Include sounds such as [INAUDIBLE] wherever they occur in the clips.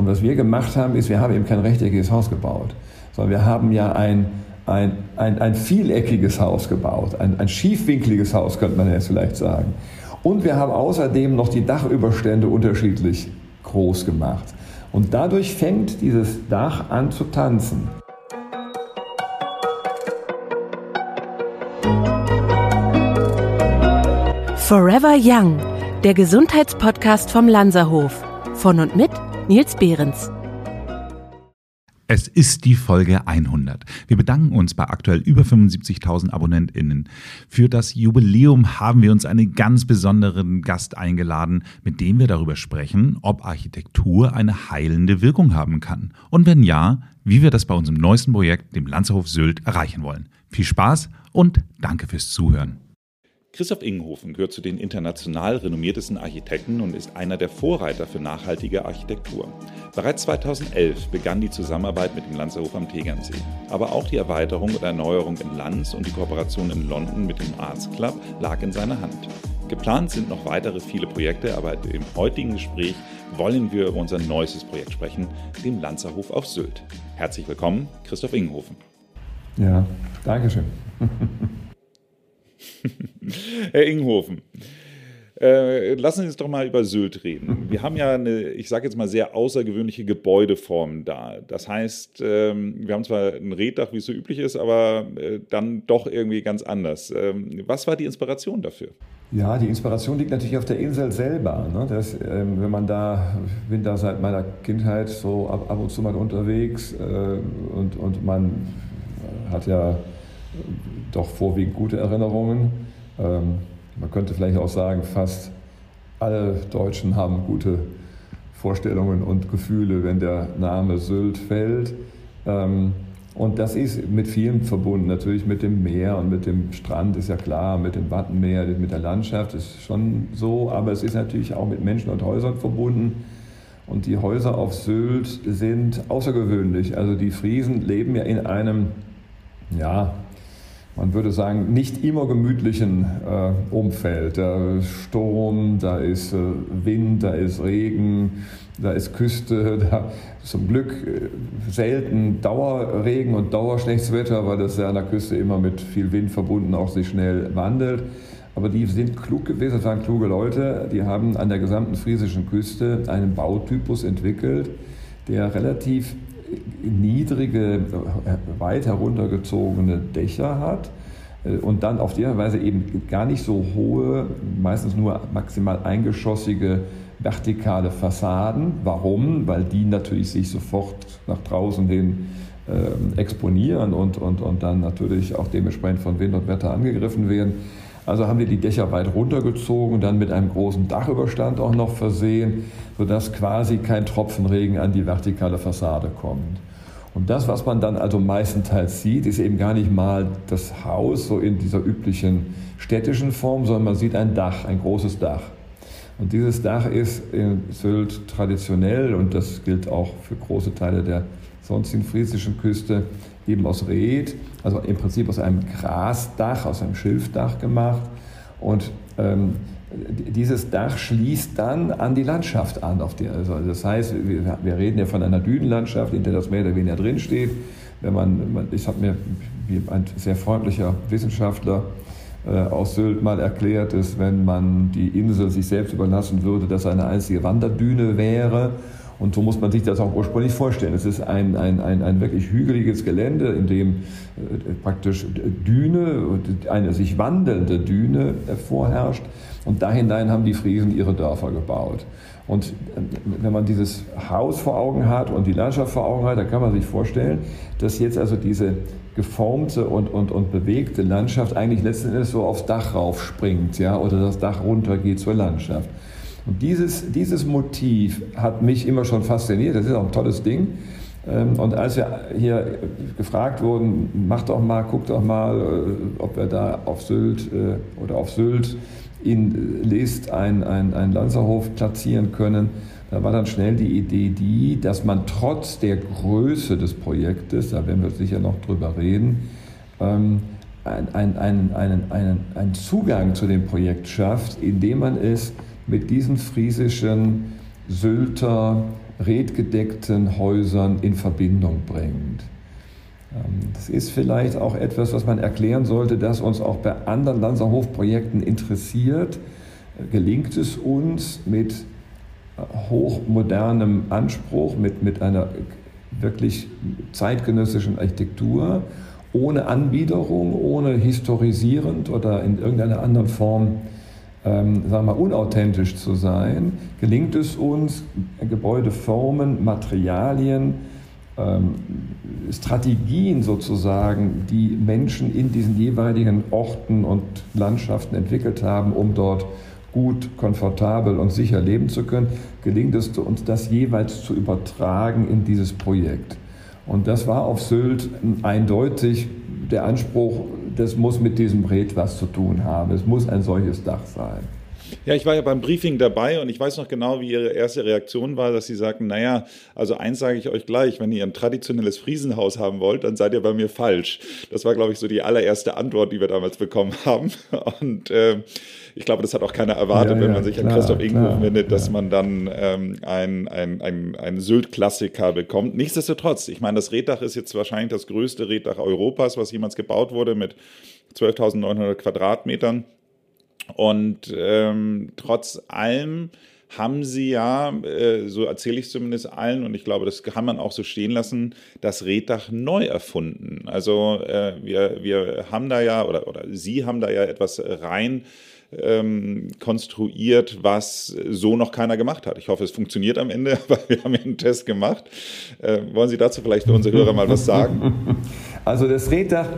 Und was wir gemacht haben, ist, wir haben eben kein rechteckiges Haus gebaut, sondern wir haben ja ein, ein, ein, ein vieleckiges Haus gebaut, ein, ein schiefwinkliges Haus, könnte man jetzt vielleicht sagen. Und wir haben außerdem noch die Dachüberstände unterschiedlich groß gemacht. Und dadurch fängt dieses Dach an zu tanzen. Forever Young, der Gesundheitspodcast vom Lanzerhof. Von und mit Nils Behrens. Es ist die Folge 100. Wir bedanken uns bei aktuell über 75.000 AbonnentInnen. Für das Jubiläum haben wir uns einen ganz besonderen Gast eingeladen, mit dem wir darüber sprechen, ob Architektur eine heilende Wirkung haben kann. Und wenn ja, wie wir das bei unserem neuesten Projekt, dem Lanzerhof Sylt, erreichen wollen. Viel Spaß und danke fürs Zuhören. Christoph Ingenhofen gehört zu den international renommiertesten Architekten und ist einer der Vorreiter für nachhaltige Architektur. Bereits 2011 begann die Zusammenarbeit mit dem Lanzerhof am Tegernsee. Aber auch die Erweiterung und Erneuerung in Lanz und die Kooperation in London mit dem Arts Club lag in seiner Hand. Geplant sind noch weitere viele Projekte, aber im heutigen Gespräch wollen wir über unser neuestes Projekt sprechen, dem Lanzerhof auf Sylt. Herzlich willkommen, Christoph Ingenhofen. Ja, Dankeschön. [LAUGHS] [LAUGHS] Herr Inghofen, äh, lassen Sie uns doch mal über Sylt reden. Wir haben ja eine, ich sage jetzt mal, sehr außergewöhnliche Gebäudeform da. Das heißt, ähm, wir haben zwar ein Reddach, wie es so üblich ist, aber äh, dann doch irgendwie ganz anders. Ähm, was war die Inspiration dafür? Ja, die Inspiration liegt natürlich auf der Insel selber. Ne? Das, ähm, wenn man da, bin da seit meiner Kindheit so ab, ab und zu mal unterwegs äh, und, und man hat ja doch vorwiegend gute Erinnerungen. Ähm, man könnte vielleicht auch sagen, fast alle Deutschen haben gute Vorstellungen und Gefühle, wenn der Name Sylt fällt. Ähm, und das ist mit vielen verbunden, natürlich mit dem Meer und mit dem Strand ist ja klar, mit dem Wattenmeer, mit der Landschaft ist schon so, aber es ist natürlich auch mit Menschen und Häusern verbunden. Und die Häuser auf Sylt sind außergewöhnlich. Also die Friesen leben ja in einem, ja, man würde sagen, nicht immer gemütlichen äh, Umfeld. Da ist Sturm, da ist äh, Wind, da ist Regen, da ist Küste, [LAUGHS] da zum Glück äh, selten Dauerregen und Dauerschlechtes Wetter, weil das ja an der Küste immer mit viel Wind verbunden auch sich schnell wandelt. Aber die sind klug gewesen, das waren kluge Leute, die haben an der gesamten friesischen Küste einen Bautypus entwickelt, der relativ niedrige, weit heruntergezogene Dächer hat äh, und dann auf der Weise eben gar nicht so hohe, meistens nur maximal eingeschossige vertikale Fassaden. Warum? Weil die natürlich sich sofort nach draußen hin äh, exponieren und, und, und dann natürlich auch dementsprechend von Wind und Wetter angegriffen werden. Also haben wir die Dächer weit runtergezogen, dann mit einem großen Dachüberstand auch noch versehen, sodass quasi kein Tropfen Regen an die vertikale Fassade kommt. Und das, was man dann also meistenteils sieht, ist eben gar nicht mal das Haus so in dieser üblichen städtischen Form, sondern man sieht ein Dach, ein großes Dach. Und dieses Dach ist in Sylt traditionell, und das gilt auch für große Teile der sonstigen friesischen Küste, eben aus Red, also im Prinzip aus einem Grasdach, aus einem Schilfdach gemacht. Und ähm, dieses Dach schließt dann an die Landschaft an. Auf der, also das heißt, wir, wir, reden ja von einer Dünenlandschaft, in der das mehr oder weniger drinsteht. Wenn man, ich habe mir ein sehr freundlicher Wissenschaftler äh, aus Sylt mal erklärt, dass wenn man die Insel sich selbst überlassen würde, dass eine einzige Wanderdüne wäre und so muss man sich das auch ursprünglich vorstellen. Es ist ein, ein, ein, ein wirklich hügeliges Gelände, in dem äh, praktisch Düne, eine sich wandelnde Düne vorherrscht. Und da hinein haben die Friesen ihre Dörfer gebaut. Und äh, wenn man dieses Haus vor Augen hat und die Landschaft vor Augen hat, dann kann man sich vorstellen, dass jetzt also diese geformte und, und, und bewegte Landschaft eigentlich letzten Endes so aufs Dach raufspringt, ja, oder das Dach runtergeht zur Landschaft. Dieses, dieses Motiv hat mich immer schon fasziniert. Das ist auch ein tolles Ding. Ähm, und als wir hier gefragt wurden, mach doch mal, guck doch mal, äh, ob wir da auf Sylt äh, oder auf Sylt in List ein, ein, ein Lanzerhof platzieren können, da war dann schnell die Idee die, dass man trotz der Größe des Projektes, da werden wir sicher noch drüber reden, ähm, einen, einen, einen, einen, einen Zugang zu dem Projekt schafft, indem man es mit diesen friesischen Sylter redgedeckten Häusern in Verbindung bringt. Ähm, das ist vielleicht auch etwas, was man erklären sollte, das uns auch bei anderen Lanzerhof-Projekten interessiert. Gelingt es uns mit hochmodernem Anspruch, mit, mit einer wirklich zeitgenössischen Architektur, ohne Anbiederung, ohne historisierend oder in irgendeiner anderen Form ähm, sagen wir, unauthentisch zu sein, gelingt es uns, Gebäudeformen, Materialien, ähm, Strategien sozusagen, die Menschen in diesen jeweiligen Orten und Landschaften entwickelt haben, um dort gut, komfortabel und sicher leben zu können, gelingt es uns, das jeweils zu übertragen in dieses Projekt. Und das war auf Sylt eindeutig der Anspruch, das muss mit diesem Red was zu tun haben. Es muss ein solches Dach sein. Ja, ich war ja beim Briefing dabei und ich weiß noch genau, wie Ihre erste Reaktion war, dass Sie sagten, naja, also eins sage ich euch gleich, wenn ihr ein traditionelles Friesenhaus haben wollt, dann seid ihr bei mir falsch. Das war, glaube ich, so die allererste Antwort, die wir damals bekommen [LAUGHS] haben. Und äh, ich glaube, das hat auch keiner erwartet, ja, wenn man sich klar, an Christoph Ingenhofen wendet, dass man dann ähm, ein, ein, ein, ein Sylt-Klassiker bekommt. Nichtsdestotrotz, ich meine, das Reddach ist jetzt wahrscheinlich das größte Reddach Europas, was jemals gebaut wurde mit 12.900 Quadratmetern. Und ähm, trotz allem haben sie ja, äh, so erzähle ich zumindest allen, und ich glaube, das kann man auch so stehen lassen, das Reddach neu erfunden. Also äh, wir, wir haben da ja, oder, oder Sie haben da ja etwas rein ähm, konstruiert, was so noch keiner gemacht hat. Ich hoffe, es funktioniert am Ende, [LAUGHS] aber wir haben ja einen Test gemacht. Äh, wollen Sie dazu vielleicht für unsere Hörer mal was sagen? Also das Reddach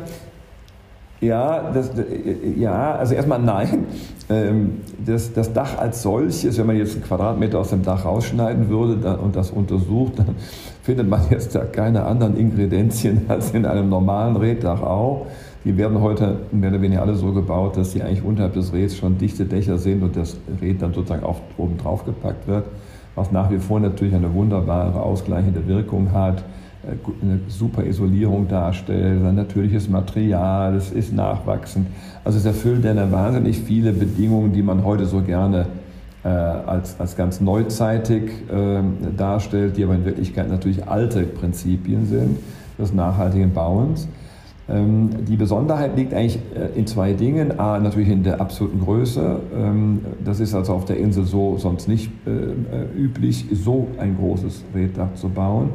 ja, das, ja, also erstmal nein. Ähm, das, das, Dach als solches, wenn man jetzt einen Quadratmeter aus dem Dach rausschneiden würde und das untersucht, dann [LAUGHS] findet man jetzt da keine anderen Ingredienzien [LAUGHS] als in einem normalen Reddach auch. Die werden heute mehr oder weniger alle so gebaut, dass sie eigentlich unterhalb des Reds schon dichte Dächer sind und das Red dann sozusagen auf, oben drauf gepackt wird, was nach wie vor natürlich eine wunderbare ausgleichende Wirkung hat eine super Isolierung darstellt, sein natürliches Material, es ist nachwachsend. Also es erfüllt eine wahnsinnig viele Bedingungen, die man heute so gerne äh, als, als ganz neuzeitig äh, darstellt, die aber in Wirklichkeit natürlich alte Prinzipien sind des nachhaltigen Bauens. Ähm, die Besonderheit liegt eigentlich äh, in zwei Dingen. A, natürlich in der absoluten Größe. Ähm, das ist also auf der Insel so sonst nicht äh, äh, üblich, so ein großes Reddach zu bauen.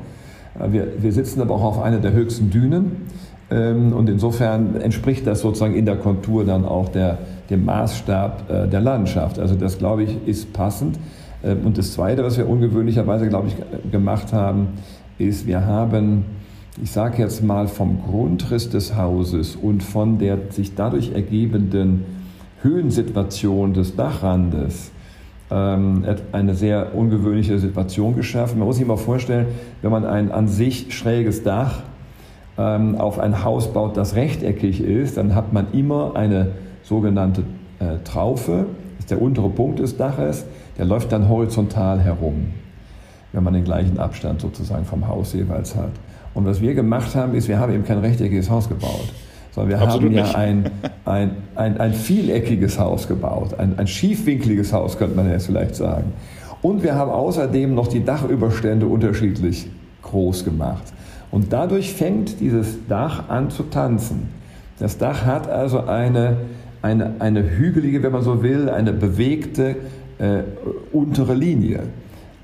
Wir, wir sitzen aber auch auf einer der höchsten Dünen ähm, und insofern entspricht das sozusagen in der Kontur dann auch der, dem Maßstab äh, der Landschaft. Also das, glaube ich, ist passend. Ähm, und das Zweite, was wir ungewöhnlicherweise, glaube ich, gemacht haben, ist, wir haben, ich sage jetzt mal, vom Grundriss des Hauses und von der sich dadurch ergebenden Höhensituation des Dachrandes ähm, eine sehr ungewöhnliche Situation geschaffen. Man muss sich mal vorstellen, wenn man ein an sich schräges Dach ähm, auf ein Haus baut, das rechteckig ist, dann hat man immer eine sogenannte äh, Traufe, das ist der untere Punkt des Daches, der läuft dann horizontal herum, wenn man den gleichen Abstand sozusagen vom Haus jeweils hat. Und was wir gemacht haben, ist, wir haben eben kein rechteckiges Haus gebaut sondern wir Absolut haben ja ein, [LAUGHS] ein, ein, ein vieleckiges Haus gebaut, ein, ein schiefwinkliges Haus, könnte man jetzt vielleicht sagen. Und wir haben außerdem noch die Dachüberstände unterschiedlich groß gemacht. Und dadurch fängt dieses Dach an zu tanzen. Das Dach hat also eine, eine, eine hügelige, wenn man so will, eine bewegte äh, untere Linie.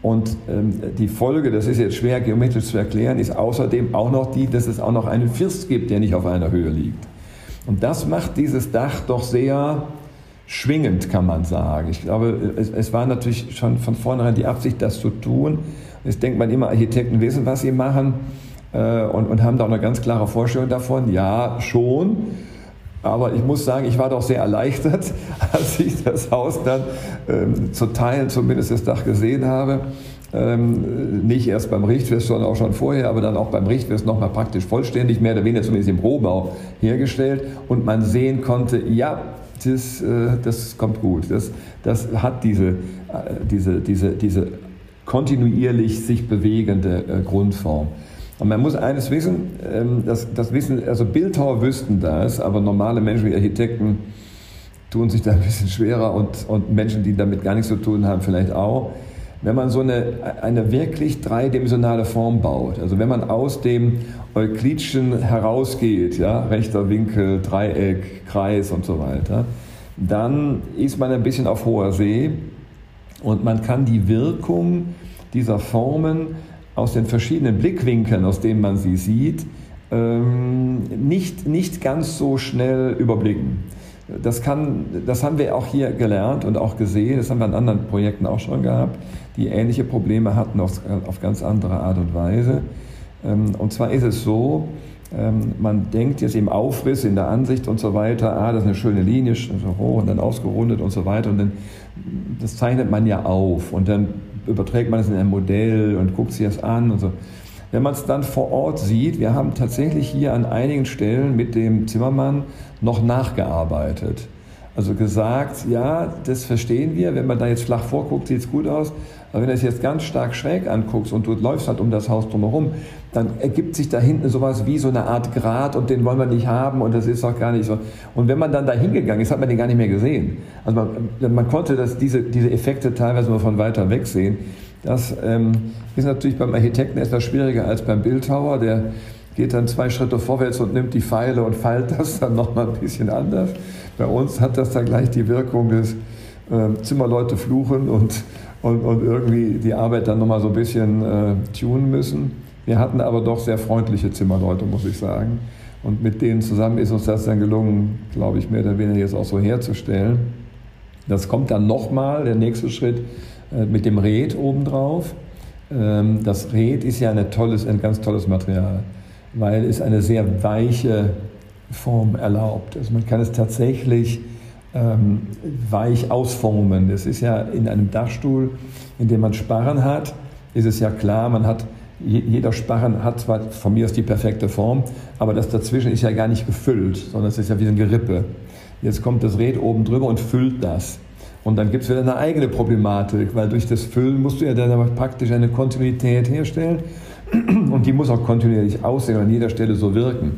Und ähm, die Folge, das ist jetzt schwer geometrisch zu erklären, ist außerdem auch noch die, dass es auch noch einen First gibt, der nicht auf einer Höhe liegt. Und das macht dieses Dach doch sehr schwingend, kann man sagen. Ich glaube, es, es war natürlich schon von vornherein die Absicht, das zu tun. Jetzt denkt man immer, Architekten wissen, was sie machen äh, und, und haben da auch eine ganz klare Vorstellung davon. Ja, schon. Aber ich muss sagen, ich war doch sehr erleichtert, [LAUGHS] als ich das Haus dann ähm, zu Teilen zumindest das Dach gesehen habe. Ähm, nicht erst beim Richtfest, sondern auch schon vorher, aber dann auch beim Richtfest nochmal praktisch vollständig, mehr oder weniger zumindest im Rohbau hergestellt. Und man sehen konnte, ja, das, äh, das kommt gut. Das, das hat diese, äh, diese, diese, diese kontinuierlich sich bewegende äh, Grundform. Und man muss eines wissen, ähm, das, das wissen, also Bildhauer wüssten das, aber normale Menschen wie Architekten tun sich da ein bisschen schwerer und, und Menschen, die damit gar nichts zu tun haben, vielleicht auch. wenn man so eine, eine wirklich dreidimensionale Form baut, also wenn man aus dem Euklidischen herausgeht, ja, rechter Winkel, Dreieck, Kreis und so weiter, dann ist man ein bisschen auf hoher See und man kann die Wirkung dieser Formen aus den verschiedenen Blickwinkeln, aus denen man sie sieht, ähm, nicht, nicht ganz so schnell überblicken. Das, kann, das haben wir auch hier gelernt und auch gesehen, das haben wir in anderen Projekten auch schon gehabt, die ähnliche Probleme hatten auf, auf ganz andere Art und Weise. Ähm, und zwar ist es so, ähm, man denkt jetzt im Aufriss, in der Ansicht und so weiter, ah, das ist eine schöne Linie, so hoch und dann ausgerundet und so weiter. Und dann, das zeichnet man ja auf und dann überträgt man es in ein Modell und guckt sich das an und so. Wenn man es dann vor Ort sieht, wir haben tatsächlich hier an einigen Stellen mit dem Zimmermann noch nachgearbeitet. Also gesagt, ja, das verstehen wir, wenn man da jetzt flach vorguckt, sieht es gut aus, aber wenn du es jetzt ganz stark schräg anguckst und du läufst halt um das Haus drumherum, dann ergibt sich da hinten sowas wie so eine Art Grat und den wollen wir nicht haben und das ist doch gar nicht so. Und wenn man dann da hingegangen ist, hat man den gar nicht mehr gesehen. Also man, man konnte das, diese, diese Effekte teilweise nur von weiter weg sehen. Das ähm, ist natürlich beim Architekten etwas schwieriger als beim Bildhauer. Der geht dann zwei Schritte vorwärts und nimmt die Pfeile und feilt das [LAUGHS] dann nochmal ein bisschen anders. Bei uns hat das dann gleich die Wirkung des äh, Zimmerleute fluchen und, und, und irgendwie die Arbeit dann nochmal so ein bisschen äh, tunen müssen. Wir hatten aber doch sehr freundliche Zimmerleute, muss ich sagen. Und mit denen zusammen ist uns das dann gelungen, glaube ich, mehr oder weniger jetzt auch so herzustellen. Das kommt dann nochmal, der nächste Schritt, äh, mit dem Red obendrauf. Ähm, das Red ist ja eine tolles, ein ganz tolles Material, weil es eine sehr weiche Form erlaubt. Also man kann es tatsächlich ähm, weich ausformen. Das ist ja in einem Dachstuhl, in dem man Sparren hat, ist es ja klar, man hat jeder Sparren hat zwar von mir aus die perfekte Form, aber das dazwischen ist ja gar nicht gefüllt, sondern es ist ja wie ein Gerippe. Jetzt kommt das Red oben drüber und füllt das. Und dann gibt es wieder eine eigene Problematik, weil durch das Füllen musst du ja dann praktisch eine Kontinuität herstellen und die muss auch kontinuierlich aussehen und an jeder Stelle so wirken.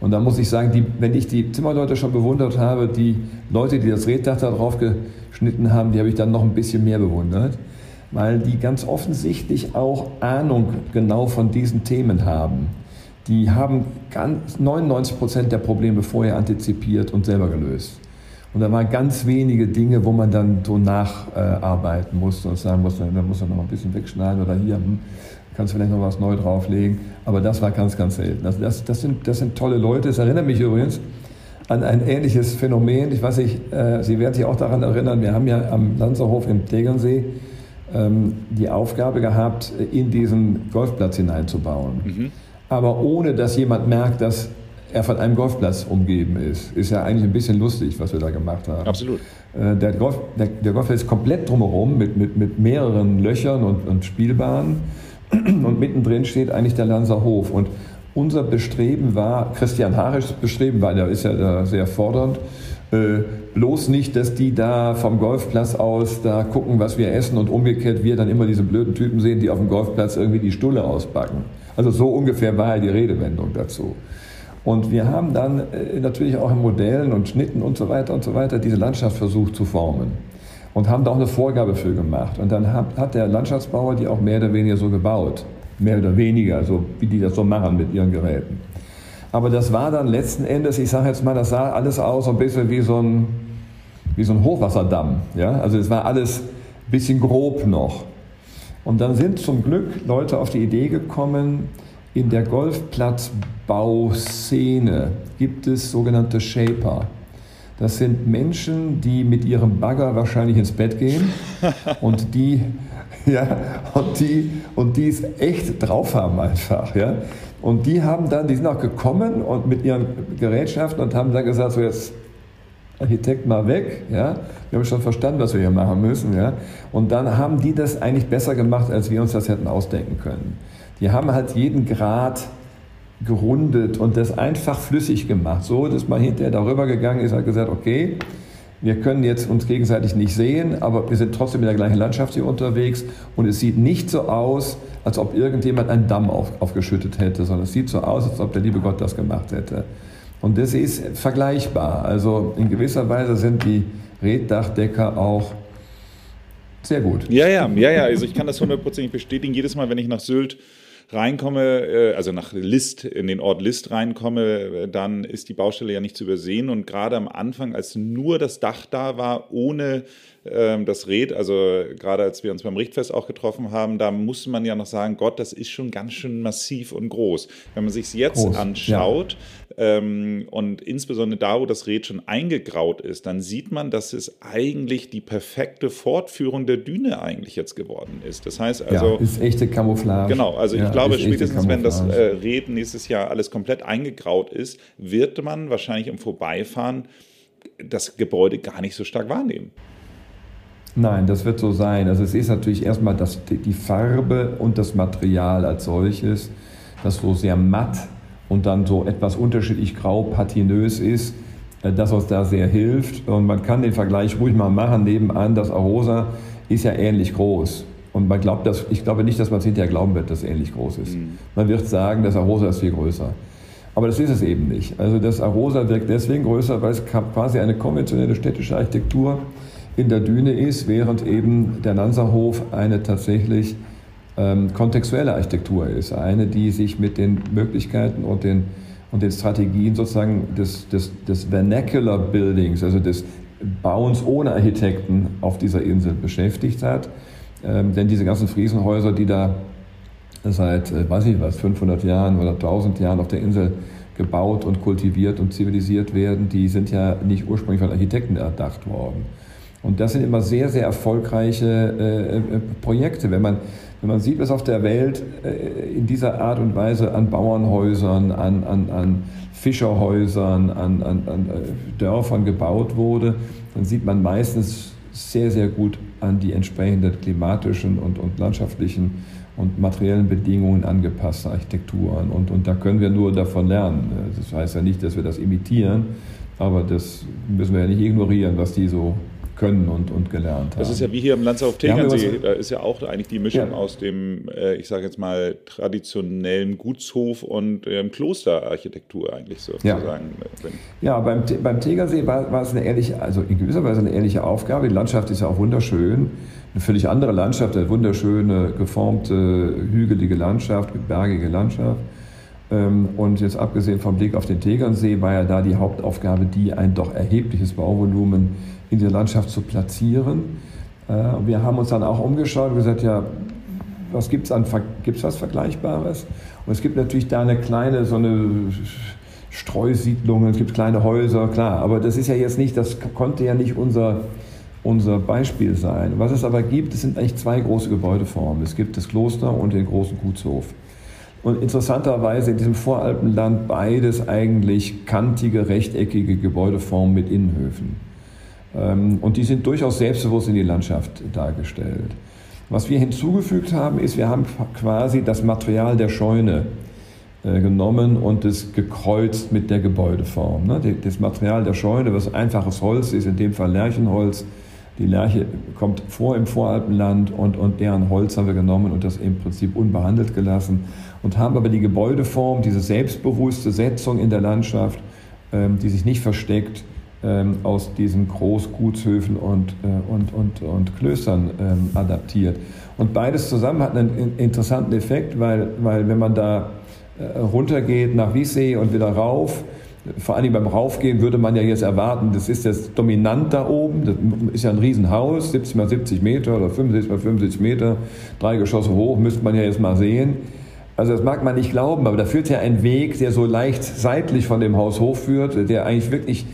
Und da muss ich sagen, die, wenn ich die Zimmerleute schon bewundert habe, die Leute, die das Reddach da drauf geschnitten haben, die habe ich dann noch ein bisschen mehr bewundert, weil die ganz offensichtlich auch Ahnung genau von diesen Themen haben. Die haben ganz 99 Prozent der Probleme vorher antizipiert und selber gelöst. Und da waren ganz wenige Dinge, wo man dann so nacharbeiten musste und sagen musste, da muss man noch ein bisschen wegschneiden oder hier hm, kannst du vielleicht noch was neu drauflegen. Aber das war ganz, ganz selten. Also das, das, sind, das sind tolle Leute. Es erinnert mich übrigens an ein ähnliches Phänomen. Ich weiß nicht, äh, Sie werden sich auch daran erinnern, wir haben ja am Lanzerhof im Tegernsee die Aufgabe gehabt, in diesen Golfplatz hineinzubauen. Mhm. Aber ohne, dass jemand merkt, dass er von einem Golfplatz umgeben ist. Ist ja eigentlich ein bisschen lustig, was wir da gemacht haben. Absolut. Äh, der, Golf, der, der Golfplatz ist komplett drumherum mit, mit, mit mehreren Löchern und, und Spielbahnen. [CLEARS THROAT] Und mittendrin steht eigentlich der Lanser Hof. Und unser Bestreben war, Christian Harischs Bestreben war, der ist ja da sehr fordernd, äh, bloß nicht, dass die da vom Golfplatz aus da gucken, was wir essen und umgekehrt wir dann immer diese blöden Typen sehen, die auf dem Golfplatz irgendwie die Stulle auspacken. Also so ungefähr war ja die Redewendung dazu. Und wir haben dann äh, natürlich auch in Modellen und Schnitten und so weiter und so weiter diese Landschaft versucht zu formen und haben da auch eine Vorgabe für gemacht. Und dann hat der Landschaftsbauer die auch mehr oder weniger so gebaut. Mehr oder weniger, so wie die das so machen mit ihren Geräten. Aber das war dann letzten Endes, ich sage jetzt mal, das sah alles aus so ein bisschen wie so ein, wie so ein Hochwasserdamm. Ja? Also es war alles ein bisschen grob noch. Und dann sind zum Glück Leute auf die Idee gekommen, in der Golfplatzbauszene gibt es sogenannte Shaper. Das sind Menschen, die mit ihrem Bagger wahrscheinlich ins Bett gehen [LAUGHS] und die, ja, und die, und die es echt drauf haben einfach. Ja. Und die haben dann, die sind auch gekommen und mit ihren Gerätschaften und haben dann gesagt, so jetzt Architekt mal weg, ja. Wir haben schon verstanden, was wir hier machen müssen, ja. Und dann haben die das eigentlich besser gemacht, als wir uns das hätten ausdenken können. Die haben halt jeden Grad gerundet und das einfach flüssig gemacht, so dass man hinterher darüber gegangen ist und hat gesagt, okay, wir können jetzt uns gegenseitig nicht sehen, aber wir sind trotzdem in der gleichen Landschaft hier unterwegs und es sieht nicht so aus, als ob irgendjemand einen Damm auf, aufgeschüttet hätte, sondern es sieht so aus, als ob der liebe Gott das gemacht hätte. Und das ist vergleichbar. Also in gewisser Weise sind die Reddachdecker auch sehr gut. Ja, ja, ja, ja. Also ich kann das hundertprozentig bestätigen. Jedes Mal, wenn ich nach Sylt reinkomme, äh, also nach List, in den Ort List reinkomme, äh, dann ist die Baustelle ja nicht zu übersehen. Und gerade am Anfang, als nur das Dach da war, ohne ähm, das Red, also gerade als wir uns beim Richtfest auch getroffen haben, da musste man ja noch sagen, Gott, das ist schon ganz schön massiv und groß. Wenn man sich es jetzt groß, anschaut und insbesondere da, wo das Red schon eingegraut ist, dann sieht man, dass es eigentlich die perfekte Fortführung der Düne eigentlich jetzt geworden ist. Das heißt also... Ja, ist echte Camouflage. Genau, also ja, ich glaube spätestens, wenn das äh, Red nächstes Jahr alles komplett eingegraut ist, wird man wahrscheinlich im Vorbeifahren das Gebäude gar nicht so stark wahrnehmen. Nein, das wird so sein. Also es ist natürlich erstmal das, die Farbe und das Material als solches, das so sehr matt und dann so etwas unterschiedlich grau patinös ist, äh, das uns da sehr hilft. Und man kann den Vergleich ruhig mal machen. Nebenan, das Arosa ist ja ähnlich groß. Und man glaubt das, ich glaube nicht, dass man es hinterher glauben wird, dass es ähnlich groß ist. Mhm. Man wird sagen, das Arosa ist viel größer. Aber das ist es eben nicht. Also das Arosa wirkt deswegen größer, weil es quasi eine konventionelle städtische Architektur in der Düne ist, während eben der Nanserhof eine tatsächlich ähm, kontextuelle Architektur ist. Eine, die sich mit den Möglichkeiten und den, und den Strategien sozusagen des, des, des Vernacular Buildings, also des Bauens ohne Architekten auf dieser Insel beschäftigt hat. Ähm, denn diese ganzen Friesenhäuser, die da seit, äh, weiß ich was, 500 Jahren oder 1000 Jahren auf der Insel gebaut und kultiviert und zivilisiert werden, die sind ja nicht ursprünglich von Architekten erdacht worden. Und das sind immer sehr, sehr erfolgreiche äh, äh, Projekte. Wenn man, wenn man sieht, was auf der Welt äh, in dieser Art und Weise an Bauernhäusern, an, an, an Fischerhäusern, an, an, an äh, Dörfern gebaut wurde, dann sieht man meistens sehr, sehr gut an die entsprechenden klimatischen und, und landschaftlichen und materiellen Bedingungen angepasste Architekturen. Und, und da können wir nur davon lernen. Das heißt ja nicht, dass wir das imitieren, aber das müssen wir ja nicht ignorieren, was die so können und, und gelernt haben. Das ist ja wie hier im Landsau auf Tegernsee. Da ist ja auch eigentlich die Mischung ja. aus dem, äh, ich sage jetzt mal, traditionellen Gutshof und ähm, Klosterarchitektur eigentlich sozusagen. Ja, ja beim, beim Tegernsee war, war es eine ehrliche, also in gewisser Weise eine ehrliche Aufgabe. Die Landschaft ist ja auch wunderschön. Eine völlig andere Landschaft, eine wunderschöne, geformte, hügelige Landschaft, bergige Landschaft. Ähm, und jetzt abgesehen vom Blick auf den Tegernsee war ja da die Hauptaufgabe, die ein doch erhebliches Bauvolumen in der Landschaft zu platzieren. Äh, wir haben uns dann auch umgeschaut und gesagt, ja, was gibt es an, gibt's was Vergleichbares? Und es gibt natürlich da eine kleine, so eine Streusiedlung, es gibt kleine Häuser, klar, aber das ist ja jetzt nicht, das konnte ja nicht unser, unser Beispiel sein. Was es aber gibt, es sind eigentlich zwei große Gebäudeformen. Es gibt das Kloster und den großen Gutshof. Und interessanterweise in diesem Voralpenland beides eigentlich kantige, rechteckige Gebäudeformen mit Innenhöfen. Ähm, und die sind durchaus selbstbewusst in die Landschaft dargestellt. Was wir hinzugefügt haben, ist, wir haben quasi das Material der Scheune äh, genommen und es gekreuzt mit der Gebäudeform. Ne? Das Material der Scheune, was einfaches Holz ist, in dem Fall Lärchenholz, die Lerche kommt vor im Voralpenland und, und deren Holz haben wir genommen und das im Prinzip unbehandelt gelassen und haben aber die Gebäudeform, diese selbstbewusste Setzung in der Landschaft, ähm, die sich nicht versteckt, aus diesen Großgutshöfen und, äh, und, und, und Klöstern ähm, adaptiert. Und beides zusammen hat einen interessanten Effekt, weil, weil wenn man da äh, runtergeht nach Wiessee und wieder rauf, vor allem beim Raufgehen würde man ja jetzt erwarten, das ist das dominant da oben, das ist ja ein Riesenhaus, 70 mal 70 Meter oder 75 mal 75 Meter, drei Geschosse hoch, müsste man ja jetzt mal sehen. Also das mag man nicht glauben, aber da führt ja ein Weg, der so leicht seitlich von dem Haus hochführt, der eigentlich wirklich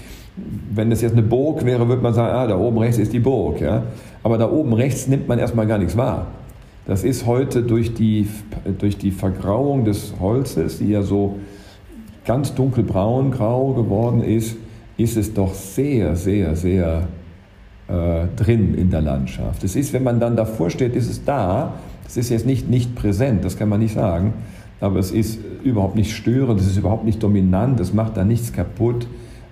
wenn das jetzt eine Burg wäre, würde man sagen, ah, da oben rechts ist die Burg. Ja? Aber da oben rechts nimmt man erstmal gar nichts wahr. Das ist heute durch die, durch die Vergrauung des Holzes, die ja so ganz dunkelbraun, grau geworden ist, ist es doch sehr, sehr, sehr äh, drin in der Landschaft. Es ist, wenn man dann davor steht, ist es da. Es ist jetzt nicht, nicht präsent, das kann man nicht sagen. Aber es ist überhaupt nicht störend, es ist überhaupt nicht dominant, es macht da nichts kaputt.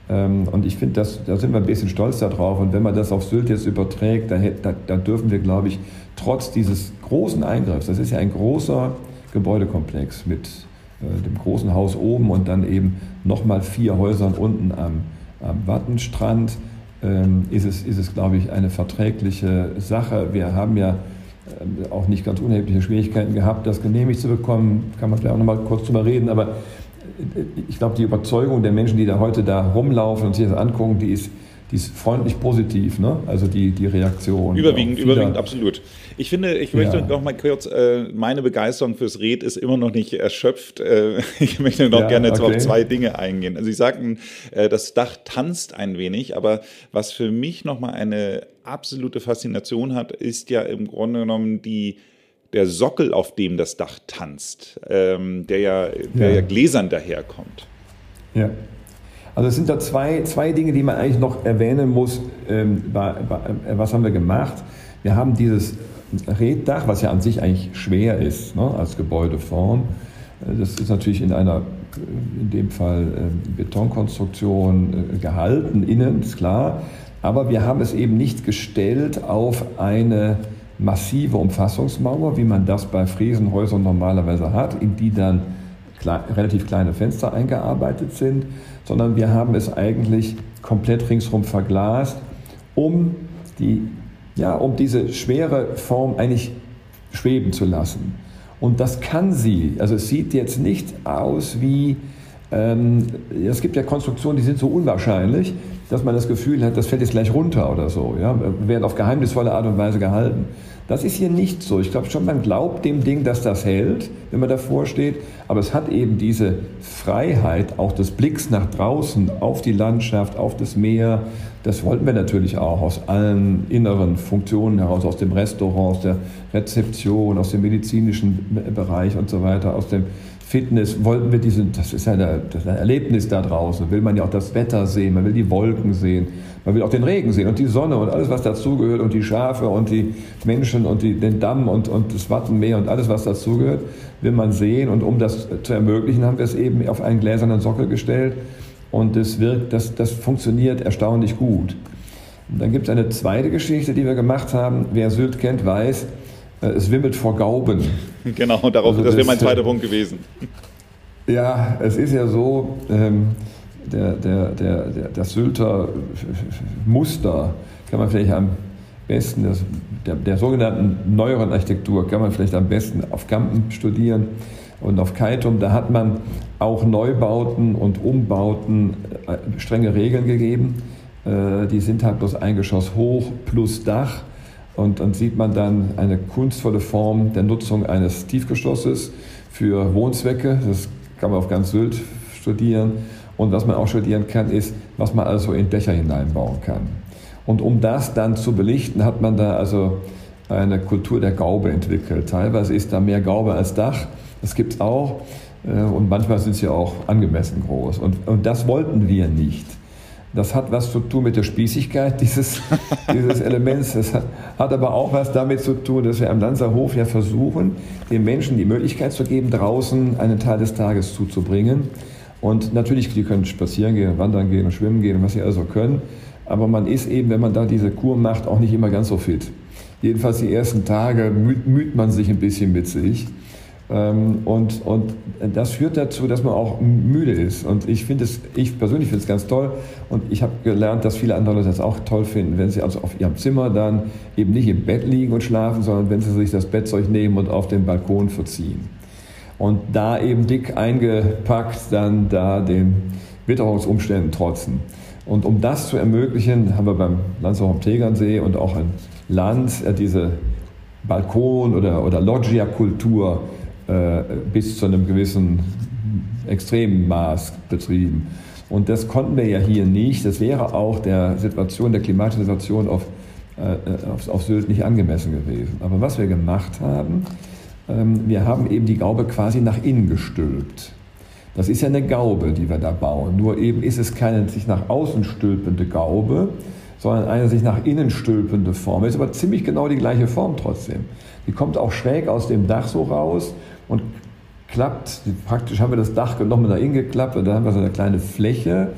Ähm, und ich finde, da sind wir ein bisschen stolz darauf. Und wenn man das auf Sylt jetzt überträgt, da, da, dürfen wir, glaube ich, trotz dieses großen Eingriffs, das ist ja ein großer Gebäudekomplex mit äh, dem großen Haus oben und dann eben nochmal vier Häusern unten am, am Wattenstrand, ähm, ist es, ist es, glaube ich, eine verträgliche Sache. Wir haben ja ähm, auch nicht ganz unerhebliche Schwierigkeiten gehabt, das genehmigt zu bekommen. Kann man vielleicht auch noch mal kurz drüber reden. Aber ich glaube, die Überzeugung der Menschen, die da heute da rumlaufen und sich das angucken, die ist, die ist freundlich positiv, ne? Also die, die Reaktion. Überwiegend, überwiegend, absolut. Ich finde, ich möchte ja. noch mal kurz, äh, meine Begeisterung fürs Red ist immer noch nicht erschöpft. Äh, [LAUGHS] ich möchte noch ja, gerne okay. auf zwei Dinge eingehen. Also Sie sagten, äh, das Dach tanzt ein wenig, aber was für mich noch mal eine absolute Faszination hat, ist ja im Grunde genommen die der Sockel, auf dem das Dach tanzt, ähm, der, ja, der ja. ja gläsern daherkommt. Ja. Also es sind da zwei, zwei Dinge, die man eigentlich noch erwähnen muss. Ähm, bei, bei, äh, was haben wir gemacht? Wir haben dieses Reddach, was ja an sich eigentlich schwer ist ne, als Gebäudeform. Äh, das ist natürlich in einer, äh, in dem Fall Betonkonstruktion gehalten, innen, ist klar. Aber wir haben es eben nicht gestellt auf eine massive Umfassungsmauer, wie man das bei Friesenhäusern normalerweise hat, in die dann relativ kleine Fenster eingearbeitet sind, sondern wir haben es eigentlich komplett ringsherum verglast, um, die, ja, um diese schwere Form eigentlich schweben zu lassen. Und das kann sie. Also es sieht jetzt nicht aus wie, ähm, es gibt ja Konstruktionen, die sind so unwahrscheinlich, dass man das Gefühl hat, das fällt jetzt gleich runter oder so, ja, werden auf geheimnisvolle Art und Weise gehalten. Das ist hier nicht so. Ich glaube schon, man glaubt dem Ding, dass das hält, wenn man davor steht. Aber es hat eben diese Freiheit auch des Blicks nach draußen auf die Landschaft, auf das Meer. Das wollten wir natürlich auch aus allen inneren Funktionen heraus, aus dem Restaurant, aus der Rezeption, aus dem medizinischen Bereich und so weiter, aus dem Fitness wollten wir diesen, das ist ja ein Erlebnis da draußen, will man ja auch das Wetter sehen, man will die Wolken sehen, man will auch den Regen sehen und die Sonne und alles, was dazugehört und die Schafe und die Menschen und die, den Damm und, und das Wattenmeer und alles, was dazugehört, will man sehen und um das zu ermöglichen, haben wir es eben auf einen gläsernen Sockel gestellt und das wirkt, das, das funktioniert erstaunlich gut. Und dann gibt es eine zweite Geschichte, die wir gemacht haben. Wer Sylt kennt, weiß, äh, es wimmelt vor Gauben. [LAUGHS] Genau, darauf, also das, das wäre mein zweiter Punkt gewesen. Ja, es ist ja so, ähm, der, der, der, der, das Sylter Muster kann man vielleicht am besten, das, der, der sogenannten neueren Architektur kann man vielleicht am besten auf Kampen studieren und auf Kaitum. Da hat man auch Neubauten und Umbauten äh, strenge Regeln gegeben. Äh, die sind halt bloß ein Geschoss hoch plus Dach und dann sieht man dann eine kunstvolle Form der Nutzung eines Tiefgeschosses für Wohnzwecke. Das kann man auf ganz Sylt studieren. Und was man auch studieren kann, ist, was man also in Dächer hineinbauen kann. Und um das dann zu belichten, hat man da also eine Kultur der Gaube entwickelt. Teilweise ist da mehr Gaube als Dach. Das gibt es auch. Äh, und manchmal sind sie auch angemessen groß. Und, und das wollten wir nicht. Das hat was zu tun mit der Spießigkeit dieses, [LAUGHS] dieses Elements. Das hat, hat, aber auch was damit zu tun, dass wir am Lanzerhof ja versuchen, den Menschen die Möglichkeit zu geben, draußen einen Teil des Tages zuzubringen. Und natürlich, die können spazieren gehen, wandern gehen und schwimmen gehen, was sie also können. Aber man ist eben, wenn man da diese Kur macht, auch nicht immer ganz so fit. Jedenfalls die ersten Tage müht, man sich ein bisschen mit sich. Ähm, und, und das führt dazu, dass man auch müde ist. Und ich finde es, ich persönlich finde es ganz toll. Und ich habe gelernt, dass viele andere Leute das auch toll finden, wenn sie also auf ihrem Zimmer dann eben nicht im Bett liegen und schlafen, sondern wenn sie sich das Bettzeug nehmen und auf den Balkon verziehen. Und da eben dick eingepackt dann da den Witterungsumständen trotzen. Und um das zu ermöglichen, haben wir beim Landshof am Tegernsee und auch in Land diese Balkon- oder, oder Loggia-Kultur äh, bis zu einem gewissen extremen Maß betrieben. Und das konnten wir ja hier nicht. Das wäre auch der Situation, der klimatischen Situation auf, äh, auf, auf Sylt nicht angemessen gewesen. Aber was wir gemacht haben, wir haben eben die Gaube quasi nach innen gestülpt. Das ist ja eine Gaube, die wir da bauen. Nur eben ist es keine sich nach außen stülpende Gaube, sondern eine sich nach innen stülpende Form. Ist aber ziemlich genau die gleiche Form trotzdem. Die kommt auch schräg aus dem Dach so raus und klappt, praktisch haben wir das Dach genommen, da hingeklappt und dann haben wir so eine kleine Fläche,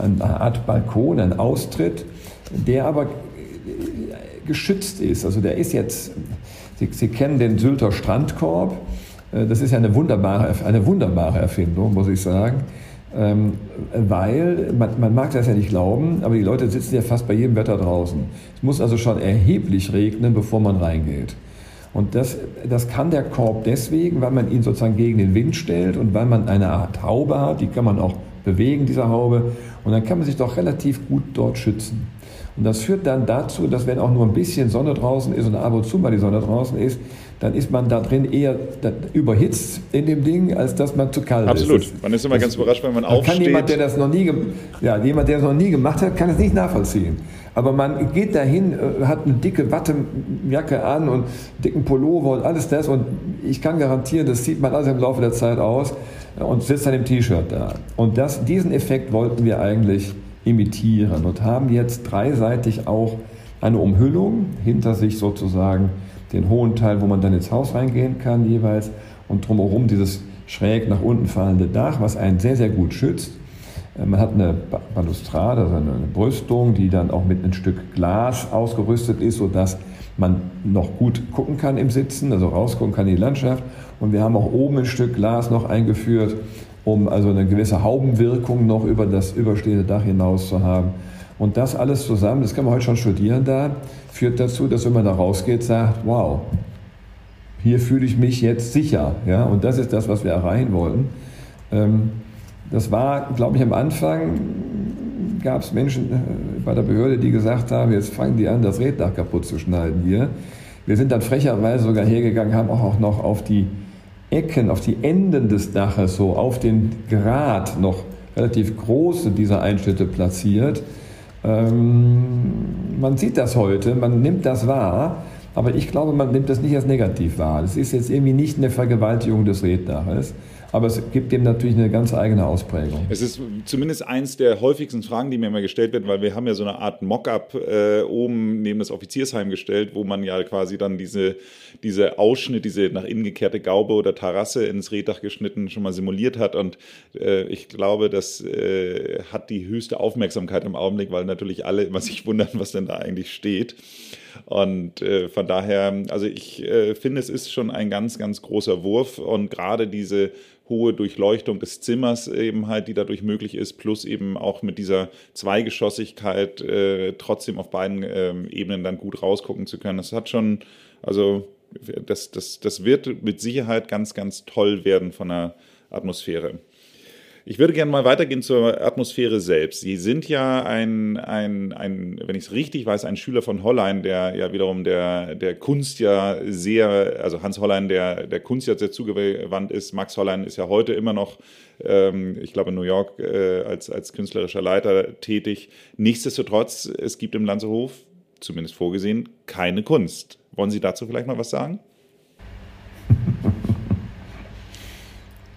eine Art Balkon, einen Austritt, der aber geschützt ist. Also der ist jetzt, Sie, Sie kennen den Sylter Strandkorb, äh, das ist ja eine wunderbare, eine wunderbare Erfindung, muss ich sagen. Ähm, weil, man, man, mag das ja nicht glauben, aber die Leute sitzen ja fast bei jedem Wetter draußen. Es muss also schon erheblich regnen, bevor man reingeht. Und das, das kann der Korb deswegen, weil man ihn sozusagen gegen den Wind stellt und weil man eine Art Haube hat, die kann man auch bewegen, diese Haube, und dann kann man sich doch relativ gut dort schützen. Und das führt dann dazu, dass wenn auch nur ein bisschen Sonne draußen ist und ab und zu mal die Sonne draußen ist, dann ist man da drin eher überhitzt in dem Ding, als dass man zu kalt Absolut. ist. Absolut. Man ist immer das, ganz überrascht, wenn man aufsteht. Kann jemand, der das noch nie, ja, jemand, der das noch nie gemacht hat, kann es nicht nachvollziehen. Aber man geht dahin, äh, hat eine dicke Wattejacke an und dicken Pullover und alles das. Und ich kann garantieren, das sieht man alles im Laufe der Zeit aus und sitzt dann im T-Shirt da. Und das, diesen Effekt wollten wir eigentlich imitieren und haben jetzt dreiseitig auch eine Umhüllung hinter sich sozusagen den hohen Teil, wo man dann ins Haus reingehen kann jeweils und drumherum dieses schräg nach unten fallende Dach, was einen sehr, sehr gut schützt. Äh, man hat eine Balustrade, also eine Brüstung, die dann auch mit einem Stück Glas ausgerüstet ist, sodass man noch gut gucken kann im Sitzen, also rausgucken kann in die Landschaft. Und wir haben auch oben ein Stück Glas noch eingeführt, um also eine gewisse Haubenwirkung noch über das überstehende Dach hinaus zu haben. Und das alles zusammen, das kann man heute schon studieren da, führt dazu, dass wenn man da rausgeht, sagt, wow, hier fühle ich mich jetzt sicher. Ja? Und das ist das, was wir erreichen wollten. Ähm, das war, glaube ich, am Anfang gab es Menschen äh, bei der Behörde, die gesagt haben, jetzt fangen die an, das Reddach kaputt zu schneiden hier. Wir sind dann frecherweise sogar hergegangen, haben auch noch auf die Ecken, auf die Enden des Daches, so auf den Grat noch relativ große dieser Einschnitte platziert. Ähm, man sieht das heute, man nimmt das wahr, aber ich glaube, man nimmt das nicht als negativ wahr. Das ist jetzt irgendwie nicht eine Vergewaltigung des Reddaches. Aber es gibt dem natürlich eine ganz eigene Ausprägung. Es ist zumindest eins der häufigsten Fragen, die mir immer gestellt werden, weil wir haben ja so eine Art Mockup äh, oben neben das Offiziersheim gestellt, wo man ja quasi dann diese, diese Ausschnitt, diese nach innen gekehrte Gaube oder Terrasse ins Reddach geschnitten schon mal simuliert hat. Und äh, ich glaube, das äh, hat die höchste Aufmerksamkeit im Augenblick, weil natürlich alle immer sich wundern, was denn da eigentlich steht. Und äh, von daher, also ich äh, finde, es ist schon ein ganz, ganz großer Wurf und gerade diese hohe Durchleuchtung des Zimmers eben halt, die dadurch möglich ist, plus eben auch mit dieser Zweigeschossigkeit äh, trotzdem auf beiden ähm, Ebenen dann gut rausgucken zu können. Das hat schon, also das, das, das wird mit Sicherheit ganz, ganz toll werden von der Atmosphäre. Ich würde gerne mal weitergehen zur Atmosphäre selbst. Sie sind ja ein, ein, ein wenn ich es richtig weiß, ein Schüler von Hollein, der ja wiederum der, der Kunst ja sehr, also Hans Hollein, der, der Kunst ja sehr zugewandt ist. Max Hollein ist ja heute immer noch, ähm, ich glaube, in New York äh, als, als künstlerischer Leiter tätig. Nichtsdestotrotz, es gibt im Lanzehof, zumindest vorgesehen, keine Kunst. Wollen Sie dazu vielleicht mal was sagen?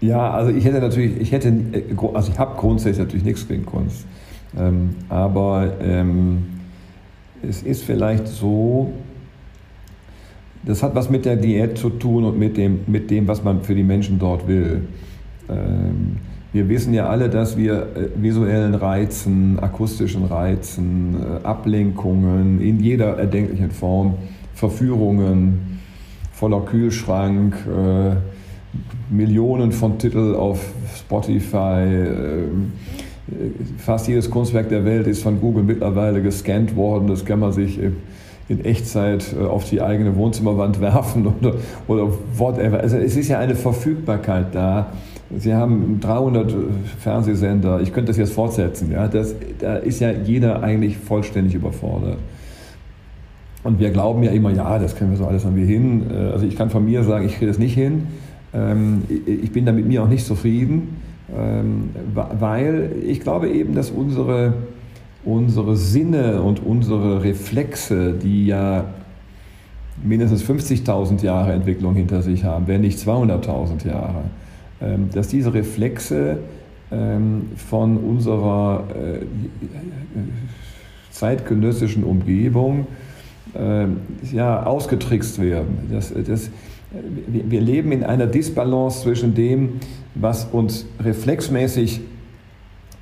Ja, also ich hätte natürlich, ich hätte, äh, also ich habe grundsätzlich natürlich nichts gegen Kunst. Ähm, aber ähm, es ist vielleicht so, das hat was mit der Diät zu tun und mit dem, mit dem was man für die Menschen dort will. Ähm, wir wissen ja alle, dass wir äh, visuellen Reizen, akustischen Reizen, äh, Ablenkungen in jeder erdenklichen Form, Verführungen, voller Kühlschrank, äh, Millionen von Titeln auf Spotify. Ähm, fast jedes Kunstwerk der Welt ist von Google mittlerweile gescannt worden. Das kann man sich in Echtzeit äh, auf die eigene Wohnzimmerwand [LAUGHS] werfen oder, oder whatever. Also es ist ja eine Verfügbarkeit da. Sie haben 300 Fernsehsender. Ich könnte das jetzt fortsetzen. Ja? Das, da ist ja jeder eigentlich vollständig überfordert. Und wir glauben ja immer, ja, das können wir so alles irgendwie hin. Äh, also ich kann von mir sagen, ich kriege das nicht hin. Ähm, ich bin da mit mir auch nicht zufrieden, ähm, weil ich glaube eben, dass unsere, unsere Sinne und unsere Reflexe, die ja mindestens 50.000 Jahre Entwicklung hinter sich haben, wenn nicht 200.000 Jahre, ähm, dass diese Reflexe von unserer äh, zeitgenössischen Umgebung ja, ausgetrickst werden. Das, das, wir leben in einer Disbalance zwischen dem, was uns reflexmäßig